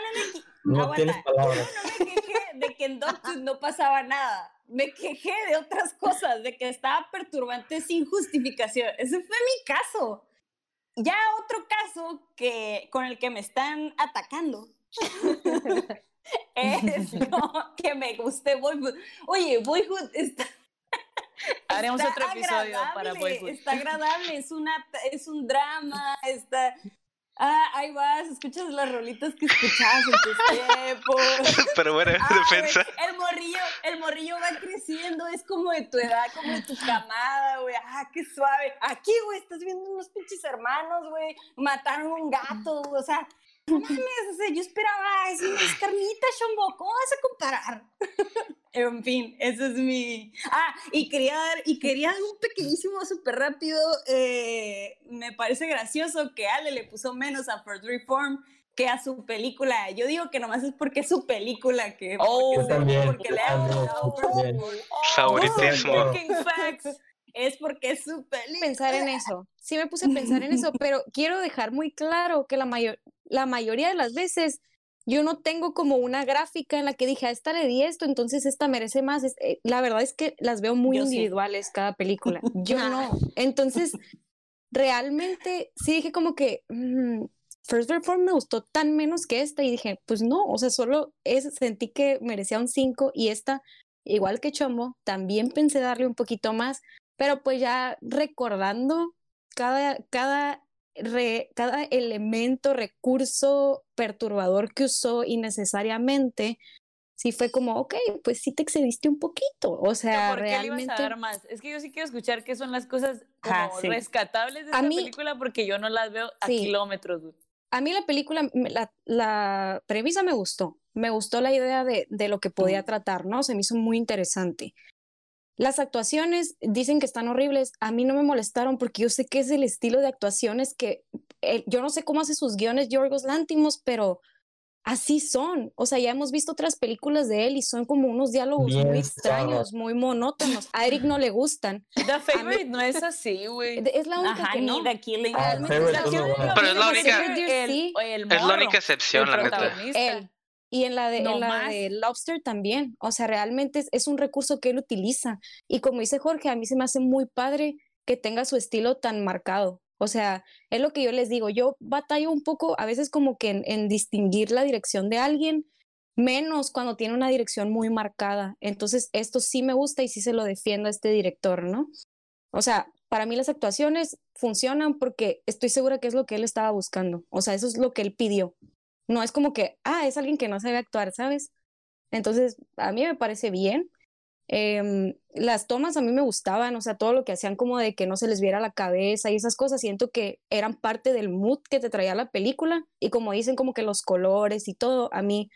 Speaker 3: no me,
Speaker 7: no tienes palabras.
Speaker 3: Yo no me quejé de que en Dogtooth no pasaba nada. Me quejé de otras cosas, de que estaba perturbante sin justificación. Ese fue mi caso. Ya otro caso que, con el que me están atacando es no, que me guste Boyhood. Oye, Boyhood está...
Speaker 8: Haremos otro episodio para Boyhood.
Speaker 3: Está agradable, es, una, es un drama, está... Ah, ahí vas, escuchas las rolitas que escuchabas en tus tiempos.
Speaker 2: Pero bueno, defensa.
Speaker 3: el morrillo, el morrillo va creciendo, es como de tu edad, como de tu camada, güey. Ah, qué suave. Aquí, güey, estás viendo unos pinches hermanos, güey. Mataron un gato, o sea, no mames, o sea, yo esperaba, es, es carnita, Shombo, ¿cómo vas a comparar? en fin, ese es mi... Ah, y quería dar, y quería un pequeñísimo, súper rápido, eh, me parece gracioso que Ale le puso menos a First Reform, que a su película. Yo digo que nomás es porque es su película que
Speaker 8: Oh,
Speaker 3: porque,
Speaker 7: también,
Speaker 3: porque le ha gustado.
Speaker 2: Favoritismo.
Speaker 3: Oh, facts. Es porque es su película.
Speaker 1: pensar en eso. Sí me puse a pensar en eso, pero quiero dejar muy claro que la, mayor, la mayoría de las veces yo no tengo como una gráfica en la que dije, a esta le di esto, entonces esta merece más. Es- eh, la verdad es que las veo muy
Speaker 3: Yo sí.
Speaker 1: individuales cada película. Yo no. Entonces, realmente sí dije como que mm, First Reform me gustó tan menos que esta y dije, pues no, o sea, solo es, sentí que merecía un 5 y esta, igual que Chombo, también pensé darle un poquito más, pero pues ya recordando cada, cada, re- cada elemento, recurso perturbador que usó innecesariamente, sí fue como, ok, pues sí te excediste un poquito. O sea,
Speaker 8: ¿Por qué le ibas
Speaker 1: realmente.
Speaker 8: a dar más? Es que yo sí quiero escuchar qué son las cosas como
Speaker 3: sí.
Speaker 8: rescatables de
Speaker 1: A
Speaker 8: esta
Speaker 1: mí-
Speaker 8: película porque yo no las veo a
Speaker 1: Sí.
Speaker 8: kilómetros.
Speaker 1: A mí la película, la, la premisa me gustó. Me gustó la idea de, de lo que podía tratar, ¿no? Se me hizo muy interesante. Las actuaciones dicen que están horribles. A mí no me molestaron porque yo sé que es el estilo de actuaciones que eh, yo no sé cómo hace sus guiones Yorgos Lántimos, pero así son. O sea, ya hemos visto otras películas de él y son como unos diálogos
Speaker 7: Bien
Speaker 1: muy extraños, muy monótonos. A Eric no le gustan.
Speaker 8: The Favorite no es así, güey.
Speaker 1: Es la única
Speaker 3: Ajá,
Speaker 1: que
Speaker 3: ni
Speaker 1: no.
Speaker 3: The Killing.
Speaker 7: Ah.
Speaker 2: Pero es la única- Es la única excepción, la neta.
Speaker 1: Él. Y en la de,
Speaker 8: No
Speaker 1: en la de Lobster también. O sea, realmente es, es un recurso que él utiliza. Y como dice Jorge, a mí se me hace muy padre que tenga su estilo tan marcado. O sea, es lo que yo les digo. Yo batallo un poco a veces como que en, en distinguir la dirección de alguien, menos cuando tiene una dirección muy marcada. Entonces, esto sí me gusta y sí se lo defiendo a este director, ¿no? O sea, para mí las actuaciones funcionan porque estoy segura que es lo que él estaba buscando. O sea, eso es lo que él pidió. No es como que, ah, es alguien que no sabe actuar, ¿sabes? Entonces, a mí me parece bien. Em, las tomas a mí me gustaban, o sea, todo lo que hacían como de que no se les viera la cabeza y esas cosas, siento que eran parte del mood que te traía la película y como dicen como que los colores y todo, a mí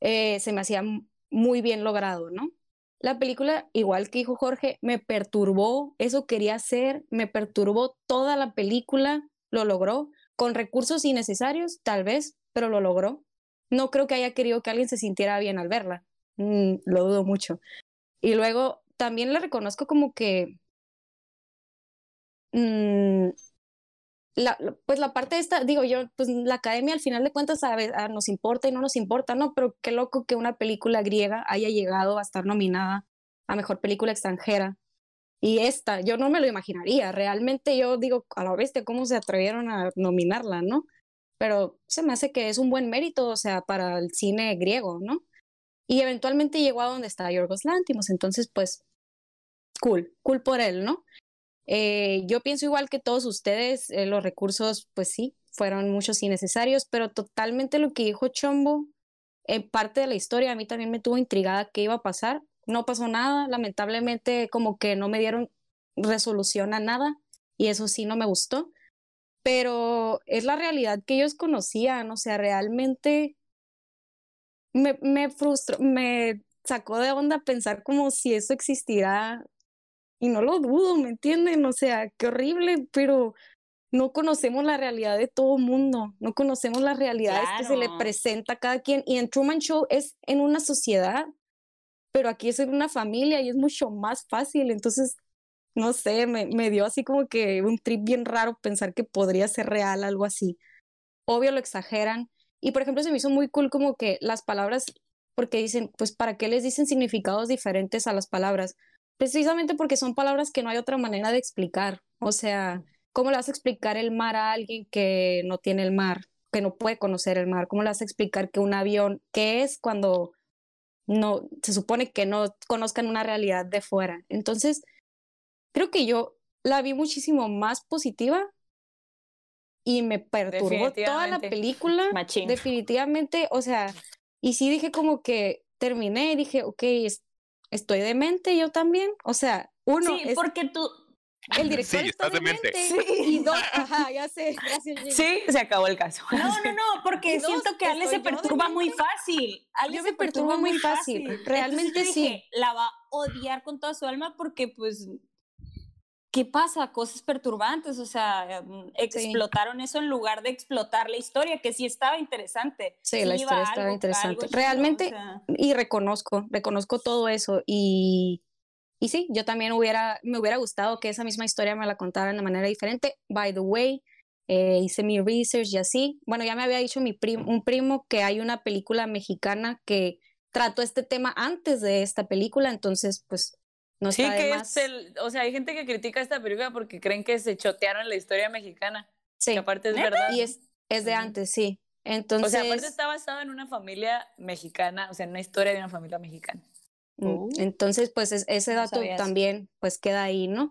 Speaker 1: eh, se me hacía muy bien logrado, ¿no? La película, igual que dijo Jorge, me perturbó, eso quería hacer, me perturbó toda la película, lo logró, con recursos innecesarios, tal vez, pero lo logró. No creo que haya querido que alguien se sintiera bien al verla, Mm, lo dudo mucho. Y luego también le reconozco como que mm, la, pues la parte esta, digo yo, pues la academia al final de cuentas a a nos importa y no nos importa, ¿no? Pero qué loco que una película griega haya llegado a estar nominada a mejor película extranjera. Y esta, yo no me lo imaginaría. Realmente yo digo, a la bestia, ¿cómo se atrevieron a nominarla, no? Pero se me hace que es un buen mérito, o sea, para el cine griego, ¿no? Y eventualmente llegó a donde está Yorgos Lantimos, entonces, pues, cool, cool por él, ¿no? Eh, yo pienso igual que todos ustedes, eh, los recursos, pues sí, fueron muchos innecesarios, pero totalmente lo que dijo Chombo, en parte de la historia, a mí también me tuvo intrigada qué iba a pasar. No pasó nada, lamentablemente como que no me dieron resolución a nada y eso sí no me gustó, pero es la realidad que ellos conocían, o sea, realmente me, me frustró, me sacó de onda pensar como si eso existirá y no lo dudo, ¿me entienden? O sea, qué horrible, pero no conocemos la realidad de todo mundo, no conocemos las realidades que se le presenta a cada quien. Y en Truman Show es en una sociedad, pero aquí es en una familia y es mucho más fácil. Entonces, no sé, me, me dio así como que un trip bien raro pensar que podría ser real algo así. Obvio lo exageran. Y por ejemplo, se me hizo muy cool como que las palabras, porque dicen, pues, ¿para qué les dicen significados diferentes a las palabras? Precisamente porque son palabras que no hay otra manera de explicar. O sea, ¿cómo le vas a explicar el mar a alguien que no tiene el mar, que no puede conocer el mar? ¿Cómo le vas a explicar que un avión, qué es cuando no, se supone que no conozcan una realidad de fuera? Entonces, creo que yo la vi muchísimo más positiva y me perturbó toda la película.
Speaker 3: Machín.
Speaker 1: Definitivamente, o sea, y sí dije como que terminé y dije, ok, es- estoy demente yo también. O sea, uno,
Speaker 3: sí,
Speaker 1: es-
Speaker 3: porque tú.
Speaker 1: el director
Speaker 4: Sí,
Speaker 1: está
Speaker 4: estás demente.
Speaker 1: demente. Y dos, ajá, ya sé, gracias.
Speaker 8: Sí, se acabó el caso.
Speaker 3: No, no, no, porque
Speaker 1: dos,
Speaker 3: siento que Ale se perturba
Speaker 1: demente.
Speaker 3: muy fácil. Ale
Speaker 1: Yo
Speaker 3: se
Speaker 1: me perturbo muy fácil,
Speaker 3: Entonces
Speaker 1: realmente
Speaker 3: yo
Speaker 1: sí.
Speaker 3: dije, La va a odiar con toda su alma porque, pues, ¿qué pasa? Cosas perturbantes, o sea, mm, explotaron eso en lugar de explotar la historia, que sí estaba interesante.
Speaker 1: Sí, la historia estaba interesante. Realmente, y reconozco, reconozco todo eso y, y sí, yo también hubiera, me hubiera gustado que esa misma historia me la contaran de manera diferente. By the way, eh, hice mi research y así. Bueno, ya me había dicho mi un primo que hay una película mexicana que trató este tema antes de esta película, entonces pues no
Speaker 8: sí, que es el, o sea, hay gente que critica esta película porque creen que se chotearon la historia mexicana. Sí. Que aparte es verdad.
Speaker 1: Y es, es de antes, sí. Entonces. O sea,
Speaker 8: aparte está basado en una familia mexicana, o sea, en una historia de una familia mexicana.
Speaker 1: Mm, oh. Entonces, pues ese dato también, pues queda ahí, ¿no?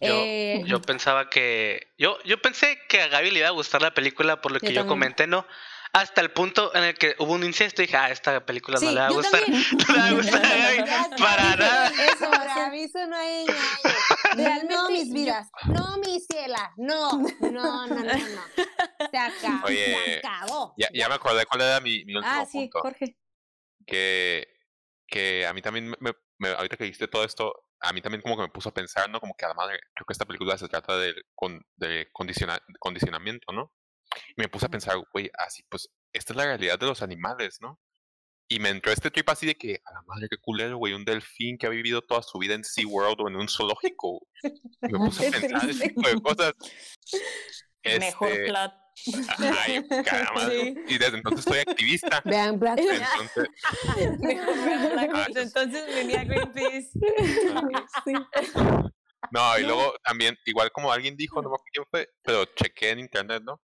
Speaker 2: Yo, eh, yo pensaba que. Yo, yo pensé que a Gaby le iba a gustar la película por lo que yo comenté, ¿no? Hasta el punto en el que hubo un incesto y dije, ah, esta película no le va a gustar. No le va a gustar para nada.
Speaker 5: Eso, para mí eso no hay Realmente, no, mis vidas. No, mi ciela. No, no, no, no, no. Se acabó. Oye, se acabó.
Speaker 4: Ya, ya me acordé cuál era mi, mi último
Speaker 1: ah, sí, Jorge.
Speaker 4: Que, que a mí también, me, me, ahorita que dijiste todo esto, a mí también como que me puso a pensar, ¿no? Como que además creo que esta película se trata de, de condiciona, condicionamiento, ¿no? Y me puse a pensar, güey, así pues, esta es la realidad de los animales, ¿no? Y me entró este trip así de que, a la madre, qué culero, güey, un delfín que ha vivido toda su vida en SeaWorld o en un zoológico. Y me puse a pensar ese tipo de cosas.
Speaker 8: Mejor este, plot.
Speaker 4: Ay, caramba. Y desde entonces soy activista.
Speaker 5: Vean Black
Speaker 8: Entonces, ah, entonces venía Greenpeace.
Speaker 4: sí. No, y luego también, igual como alguien dijo, no me acuerdo quién fue, pero chequé en internet, ¿no?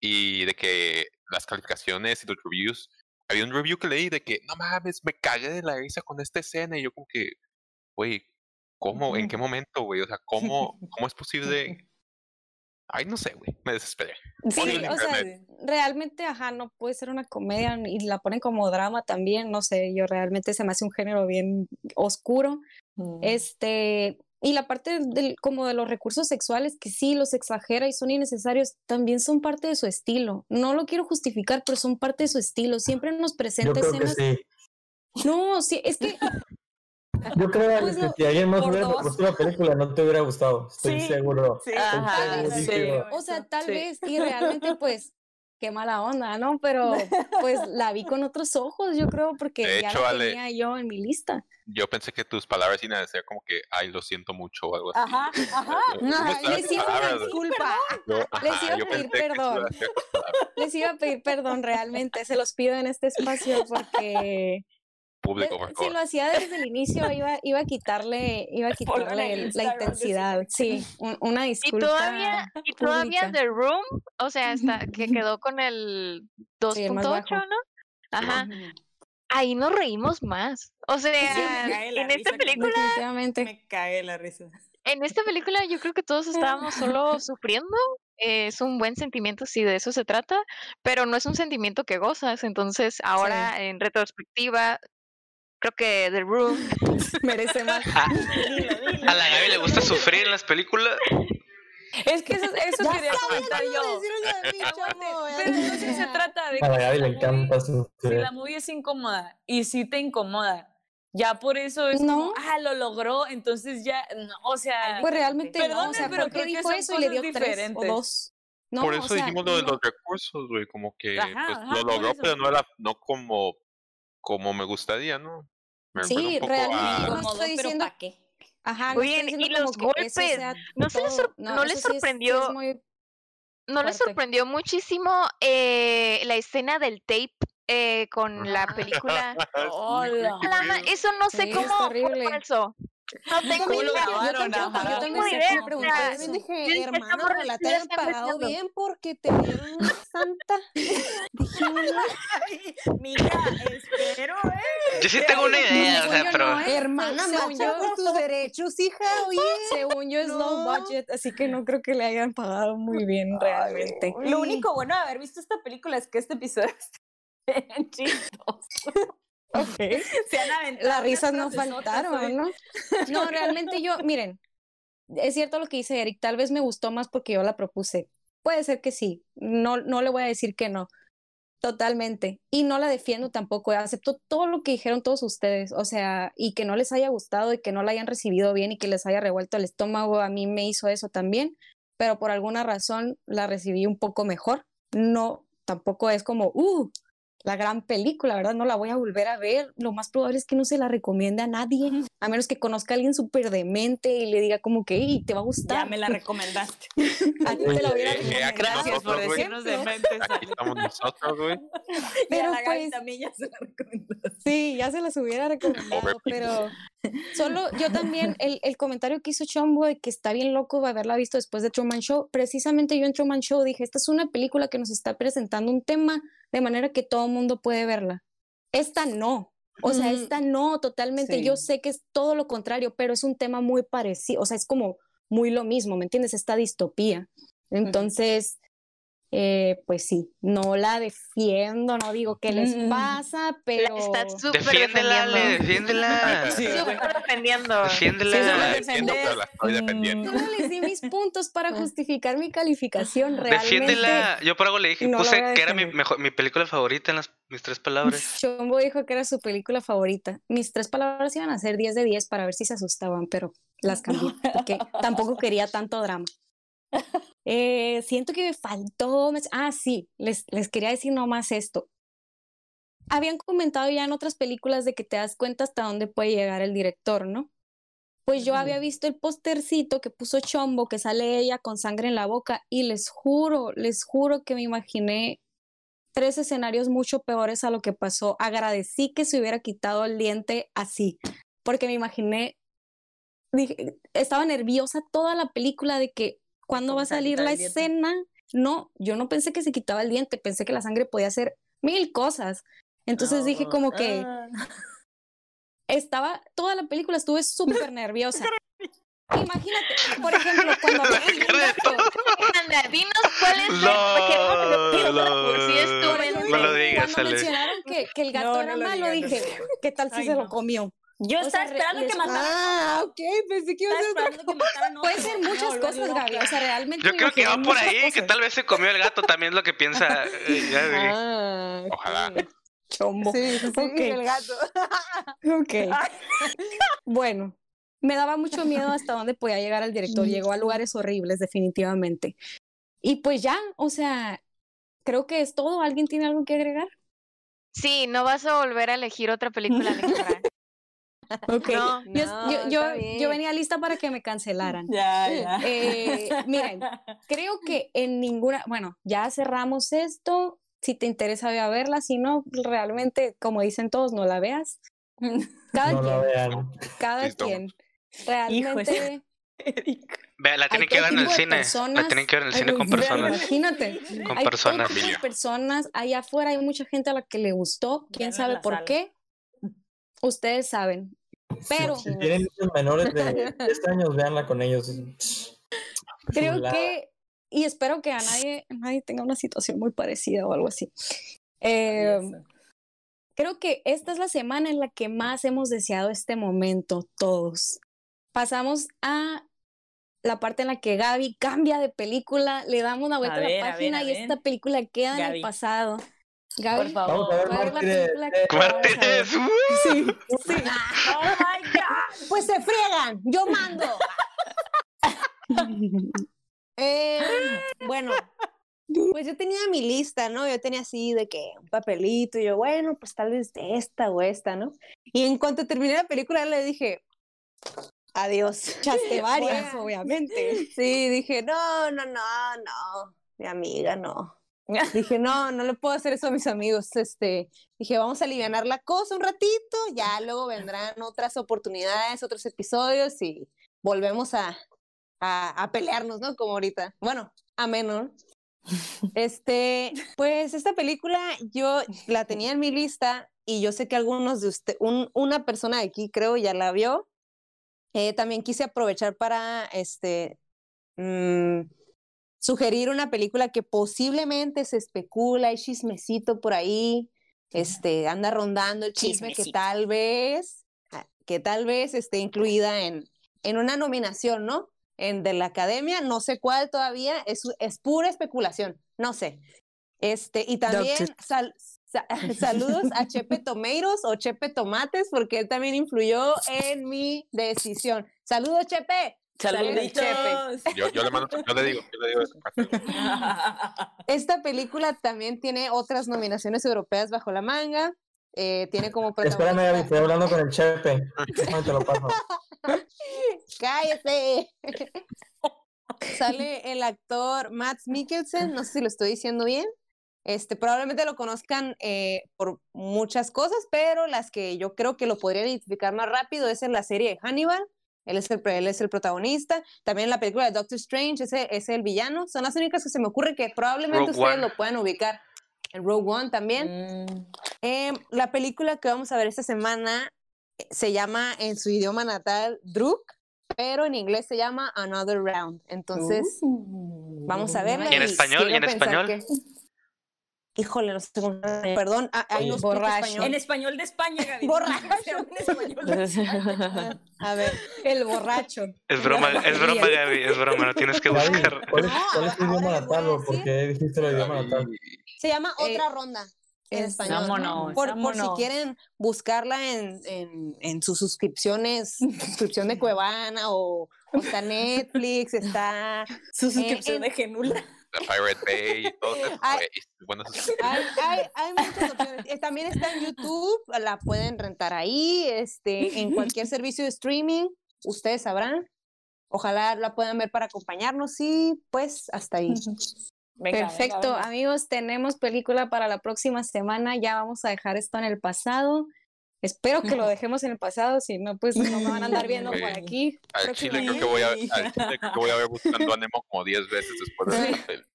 Speaker 4: Y de que las calificaciones y los reviews, había un review que leí de que, no mames, me cagué de la risa con esta escena y yo como que, güey, ¿cómo? ¿En qué momento, güey? O sea, ¿cómo, cómo es posible? Ay, no sé, güey, me desesperé.
Speaker 1: Sí, o sea, realmente, ajá, no puede ser una comedia y la ponen como drama también, no sé, yo realmente se me hace un género bien oscuro. Mm. Este, y la parte del, como de los recursos sexuales, que sí los exagera y son innecesarios, también son parte de su estilo. No lo quiero justificar, pero son parte de su estilo. Siempre nos presenta escenas.
Speaker 7: sí.
Speaker 1: No, sí, es que.
Speaker 7: Yo creo pues que si alguien más hubiera propuesto la película, no te hubiera gustado. Estoy seguro.
Speaker 1: Sí. O sea, tal vez, y realmente, pues, qué mala onda, ¿no? Pero pues la vi con otros ojos, yo creo, porque ya la tenía yo en mi lista
Speaker 4: yo pensé que tus palabras iban a decir como que, ay, lo siento mucho o algo así.
Speaker 5: Ajá, ajá. No, les iba a pedir disculpa. les iba a pedir perdón. Les iba a pedir perdón realmente. Se los pido en este espacio porque...
Speaker 4: Público, por
Speaker 1: Si lo hacía desde el inicio, iba, iba a quitarle, iba a quitarle la intensidad. Sí, una disculpa.
Speaker 6: Y todavía, y todavía The Room, o sea, hasta que quedó con el 2.8, ¿no? Ajá ahí nos reímos más. O sea, en esta película.
Speaker 8: Me cae la risa.
Speaker 6: En esta película yo creo que todos estábamos solo sufriendo. es un buen sentimiento si de eso se trata, pero no es un sentimiento que gozas. Entonces, ahora en retrospectiva, creo que The Room
Speaker 1: merece más.
Speaker 2: A la Gaby le gusta sufrir en las películas.
Speaker 8: Es que eso, eso quería comentar yo. Pero no sé se trata de que
Speaker 7: a Gaby le encanta
Speaker 8: si la movie es incómoda y si te incomoda, ya por eso es no. como, ah, lo logró, entonces ya, no, o sea.
Speaker 1: Pues realmente Perdón, no, o sea, pero creo dijo que eso y le dio diferentes. tres o dos.
Speaker 4: No, por eso dijimos lo de los recursos, güey, como que pues, lo logró, pero no era, no como, como me gustaría, ¿no?
Speaker 1: Me sí, realmente, no estoy diciendo, ¿para qué?
Speaker 6: Ajá, y los golpes, no, se no, les sorprendió, no les sorprendió muchísimo eh, la escena del tape eh, con la película.
Speaker 1: Hola.
Speaker 6: Eso no sé cómo fue falso. No tengo idea.
Speaker 5: Yo tampoco, yo también me pregunté, también dije, hermano, la te hayan pagado bien porque te dieron una santa. Dije,
Speaker 8: mira, espero, eh.
Speaker 2: Yo sí tengo una idea, o sea, pero...
Speaker 5: Hermana, macho por tus derechos, hija, oye.
Speaker 1: Según yo es low budget, así que no creo que le hayan pagado muy bien realmente.
Speaker 3: Lo único bueno de haber visto esta película es que este episodio está bien chistoso.
Speaker 1: Okay. Se han Las risas no faltaron, ¿no? No, realmente yo, miren, es cierto lo que dice Eric, tal vez me gustó más porque yo la propuse. Puede ser que sí, no, no le voy a decir que no. Totalmente. Y no la defiendo tampoco. Acepto todo lo que dijeron todos ustedes. O sea, y que no les haya gustado y que no la hayan recibido bien y que les haya revuelto el estómago. A mí me hizo eso también. Pero por alguna razón la recibí un poco mejor. No, tampoco es como, uh, la gran película, ¿verdad? No la voy a volver a ver. Lo más probable es que no se la recomiende a nadie, a menos que conozca a alguien súper demente y le diga como que, y te va a gustar.
Speaker 3: Ya me la recomendaste.
Speaker 1: a ti te la hubiera
Speaker 4: Eh, eh,
Speaker 1: recomendado.
Speaker 8: Gracias por decirnos de mentes.
Speaker 4: Aquí estamos nosotros, güey.
Speaker 3: Pero
Speaker 1: Pero
Speaker 3: la Gaby
Speaker 1: pues-
Speaker 3: también ya se la recomendaste.
Speaker 1: Sí, ya se las hubiera recomendado, pero solo yo también, el, el comentario que hizo Chombo de que está bien loco de haberla visto después de Truman Show, precisamente yo en Truman Show dije, esta es una película que nos está presentando un tema de manera que todo el mundo puede verla. Esta no, o sea, esta no, totalmente, yo sé que es todo lo contrario, pero es un tema muy parecido, o sea, es como muy lo mismo, ¿me entiendes? Esta distopía. Entonces, eh, pues sí, no la defiendo, no digo qué les
Speaker 3: Mm.
Speaker 1: pasa,
Speaker 6: La
Speaker 1: pero...
Speaker 6: estás súper
Speaker 2: Defiéndela, Ale,
Speaker 6: defendiendo.
Speaker 2: defiéndela.
Speaker 3: Sí,
Speaker 6: Súper defendiendo.
Speaker 2: Defiéndela.
Speaker 3: Sí,
Speaker 4: No la defiendo, pero la estoy defendiendo.
Speaker 1: Solo les di mis puntos para justificar mi calificación. Realmente,
Speaker 2: Defiéndela. Yo por algo le dije,
Speaker 1: no
Speaker 2: puse que era mi, mejor, mi película favorita en las, mis tres palabras.
Speaker 1: Chombo dijo que era su película favorita. Mis tres palabras iban a ser 10 de 10 para ver si se asustaban, pero las cambié porque tampoco quería tanto drama. Eh, siento que me faltó. Ah, sí, les, les quería decir nomás esto. Habían comentado ya en otras películas de que te das cuenta hasta dónde puede llegar el director, ¿no? Pues yo había visto el postercito que puso Chombo, que sale ella con sangre en la boca, y les juro, les juro que me imaginé tres escenarios mucho peores a lo que pasó. Agradecí que se hubiera quitado el diente así, porque me imaginé, dije, estaba nerviosa toda la película de que cuándo va a salir la escena. No, yo no pensé que se quitaba el diente, pensé que la sangre podía hacer mil cosas. Entonces dije como que
Speaker 3: Ah.
Speaker 1: estaba, toda la película estuve súper nerviosa. Imagínate, por ejemplo, cuando
Speaker 6: dinos cuál es
Speaker 2: No, no, lo digas,
Speaker 1: cuando mencionaron que, que el gato
Speaker 3: No,
Speaker 1: era
Speaker 3: no
Speaker 1: malo,
Speaker 3: digas,
Speaker 1: dije, ¿qué tal si
Speaker 3: Ay,
Speaker 1: se lo comió?
Speaker 3: Yo
Speaker 1: O
Speaker 3: estaba esperando que mataran.
Speaker 5: Ah, ok, pensé que iba a ser otra
Speaker 3: esperando que mataran a
Speaker 1: Puede ser muchas cosas. Gaby. O sea, realmente.
Speaker 2: Yo creo que va por ahí, que
Speaker 1: cosas.
Speaker 2: tal vez se comió el gato, también es lo que piensa. eh.
Speaker 5: Ah.
Speaker 4: Ojalá.
Speaker 1: Chombo.
Speaker 5: Sí, sí, sí,
Speaker 1: Ok.
Speaker 5: el gato.
Speaker 1: Ok. bueno, me daba mucho miedo hasta dónde podía llegar el director. Llegó a lugares horribles, definitivamente. Y pues ya, o sea, creo que es todo. ¿Alguien tiene algo que agregar?
Speaker 6: Sí, no vas a volver a elegir otra película, Alejandra.
Speaker 1: Ok.
Speaker 6: No.
Speaker 1: Yo,
Speaker 5: No,
Speaker 1: yo, yo, venía lista para que me cancelaran.
Speaker 3: Ya, ya.
Speaker 1: Eh, miren, creo que en ninguna, bueno, ya cerramos esto. Si te interesa, ve a verla. Si no, realmente, como dicen todos, no la veas. Cada
Speaker 7: No la
Speaker 1: quien,
Speaker 7: vean.
Speaker 1: cada
Speaker 4: Listo.
Speaker 1: quien. Realmente.
Speaker 2: Ve, la tienen que ver en el cine. La tienen que ver en el cine con personas.
Speaker 1: Imagínate.
Speaker 2: Con
Speaker 1: hay
Speaker 2: personas.
Speaker 1: personas. Allá afuera hay mucha gente a la que le gustó. ¿Quién sabe por
Speaker 3: sala.
Speaker 1: qué? Ustedes saben. Pero
Speaker 7: Si tienen niños menores de 10 años, véanla con ellos.
Speaker 1: creo
Speaker 7: Chulada.
Speaker 1: que, y espero que a nadie, nadie tenga una situación muy parecida o algo así. Eh, creo que esta es la semana en la que más hemos deseado este momento todos. Pasamos a la parte en la que Gaby cambia de película, le damos una vuelta a,
Speaker 3: ver, a
Speaker 1: la
Speaker 3: ver,
Speaker 1: página
Speaker 3: a
Speaker 1: y
Speaker 3: ver.
Speaker 1: esta película queda en el
Speaker 3: Gaby.
Speaker 1: pasado. Gaby,
Speaker 3: Por favor.
Speaker 7: ver
Speaker 1: ¿cuál es la
Speaker 7: Mártires.
Speaker 1: película que vamos a ver?
Speaker 2: Mártires. ¡uh!
Speaker 1: Sí, sí.
Speaker 3: Oh my God.
Speaker 5: Pues se friegan, yo mando. Eh, bueno, pues yo tenía mi lista, ¿no? Yo tenía así de que un papelito y yo, bueno, pues tal vez de esta o esta, ¿no? Y en cuanto terminé la película le dije, adiós.
Speaker 1: Echaste varias,
Speaker 5: Bueno.
Speaker 1: obviamente.
Speaker 5: Sí, dije, no, no, no, no, mi amiga, no. Dije, no, no le puedo hacer eso a mis amigos. Este, dije, vamos a aliviar la cosa un ratito, ya luego vendrán otras oportunidades, otros episodios y volvemos a, a, pelearnos, ¿no? Como ahorita. Bueno, a menos. Este, pues esta película yo la tenía en mi lista y yo sé que algunos de ustedes, un, una persona de aquí creo ya la vio. Eh, también quise aprovechar para este, mm, sugerir una película que posiblemente se especula, hay chismecito por ahí, este, anda rondando el chisme que tal vez, ah, que tal vez esté incluida en, en una nominación, ¿no? En de la academia, no sé cuál todavía, es, es pura especulación, no sé. Este, y también saludos a Chepe Tomeiros o Chepe Tomates, porque él también influyó en mi decisión. Saludos, Chepe.
Speaker 8: Saludos, Chepe.
Speaker 4: Yo, yo, le mando, yo le digo, yo le digo
Speaker 5: Esta película también tiene otras nominaciones europeas bajo la manga. Eh, tiene como
Speaker 7: protagonista... Espérame, estoy hablando con el Chepe. te lo paso.
Speaker 5: ¡Cállate! Sale el actor Matt Mikkelsen, no sé si lo estoy diciendo bien. Este, probablemente lo conozcan eh, por muchas cosas, pero las que yo creo que lo podría identificar más rápido es en la serie de Hannibal. Él es el, él es el protagonista. También en la película de Doctor Strange, ese es el villano. Son las únicas que se me ocurre que probablemente ustedes lo puedan ubicar. En Rogue One también. Mm. Em, la película que vamos a ver esta semana eh, se llama en su idioma natal Druk, pero en inglés se llama Another Round. Entonces, vamos a verla.
Speaker 2: ¿Y en español? ¿Y en español?
Speaker 5: Híjole, no sé cómo. Perdón, hay no
Speaker 8: borracho. En español de España, Gaby.
Speaker 5: Borracho. A ver, el borracho.
Speaker 2: Es broma, es broma, Gaby, es broma, no tienes que buscar.
Speaker 7: ¿Cuál es, cuál es tu idioma natal o por qué dijiste el idioma natal?
Speaker 5: Se llama eh, Otra Ronda en español.
Speaker 8: Vámonos,
Speaker 5: por, por, si quieren buscarla en, en, en, sus suscripciones, suscripción de Cuevana o, o está Netflix, está...
Speaker 8: Su suscripción de Genula.
Speaker 4: Pirate Bay y todo eso. Hay,
Speaker 5: hay, hay, muchas opciones. También está en YouTube, la pueden rentar ahí, este, en cualquier servicio de streaming, ustedes sabrán. Ojalá la puedan ver para acompañarnos y pues hasta ahí. Perfecto, amigos, tenemos película para la próxima semana. Ya vamos a dejar esto en el pasado. Espero que lo dejemos en el pasado, si no, pues no me van a andar viendo por aquí.
Speaker 4: Al Chile creo que voy a, al Chile creo que voy a ver buscando a Nemo como 10 veces después de la película.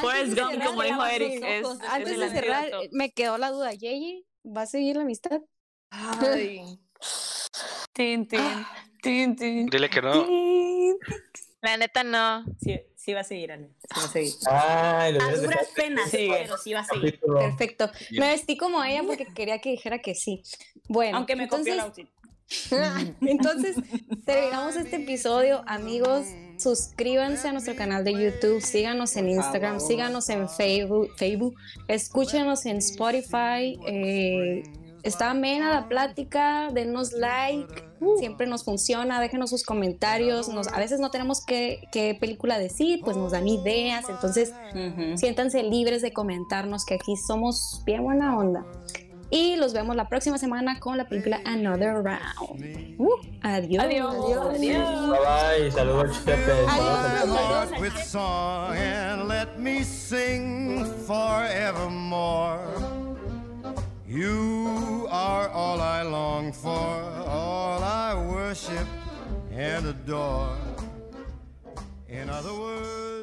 Speaker 8: Pues Gump, como dijo Eric, es,
Speaker 5: Antes de cerrar, me quedó la duda, ¿Yeye va a seguir la amistad?
Speaker 8: Ay. tin, tin, tin, tin.
Speaker 2: Dile que no.
Speaker 6: La neta no.
Speaker 8: Sí, sí va a seguir, Ana. Sí va a seguir.
Speaker 7: Ay,
Speaker 8: a duras penas, sí. pero sí va a seguir.
Speaker 5: Perfecto. Me vestí como ella porque quería que dijera que sí. Bueno,
Speaker 8: aunque me entonces... el outfit.
Speaker 5: entonces, terminamos este episodio, amigos. Suscríbanse a nuestro canal de YouTube, síganos en Instagram, síganos en Facebook, Facebook escúchenos en Spotify. Eh, está amena la plática, denos like, siempre nos funciona, déjenos sus comentarios, nos, a veces no tenemos qué, qué película decir, pues nos dan ideas, entonces siéntanse libres de comentarnos que aquí somos bien buena onda. Y los vemos la próxima semana con la película Another Round. Uh, adiós.
Speaker 8: Adiós. Adiós. adiós.
Speaker 7: Bye bye. Saludos, Chepe. You are all I long for, all I worship and adore. In other words,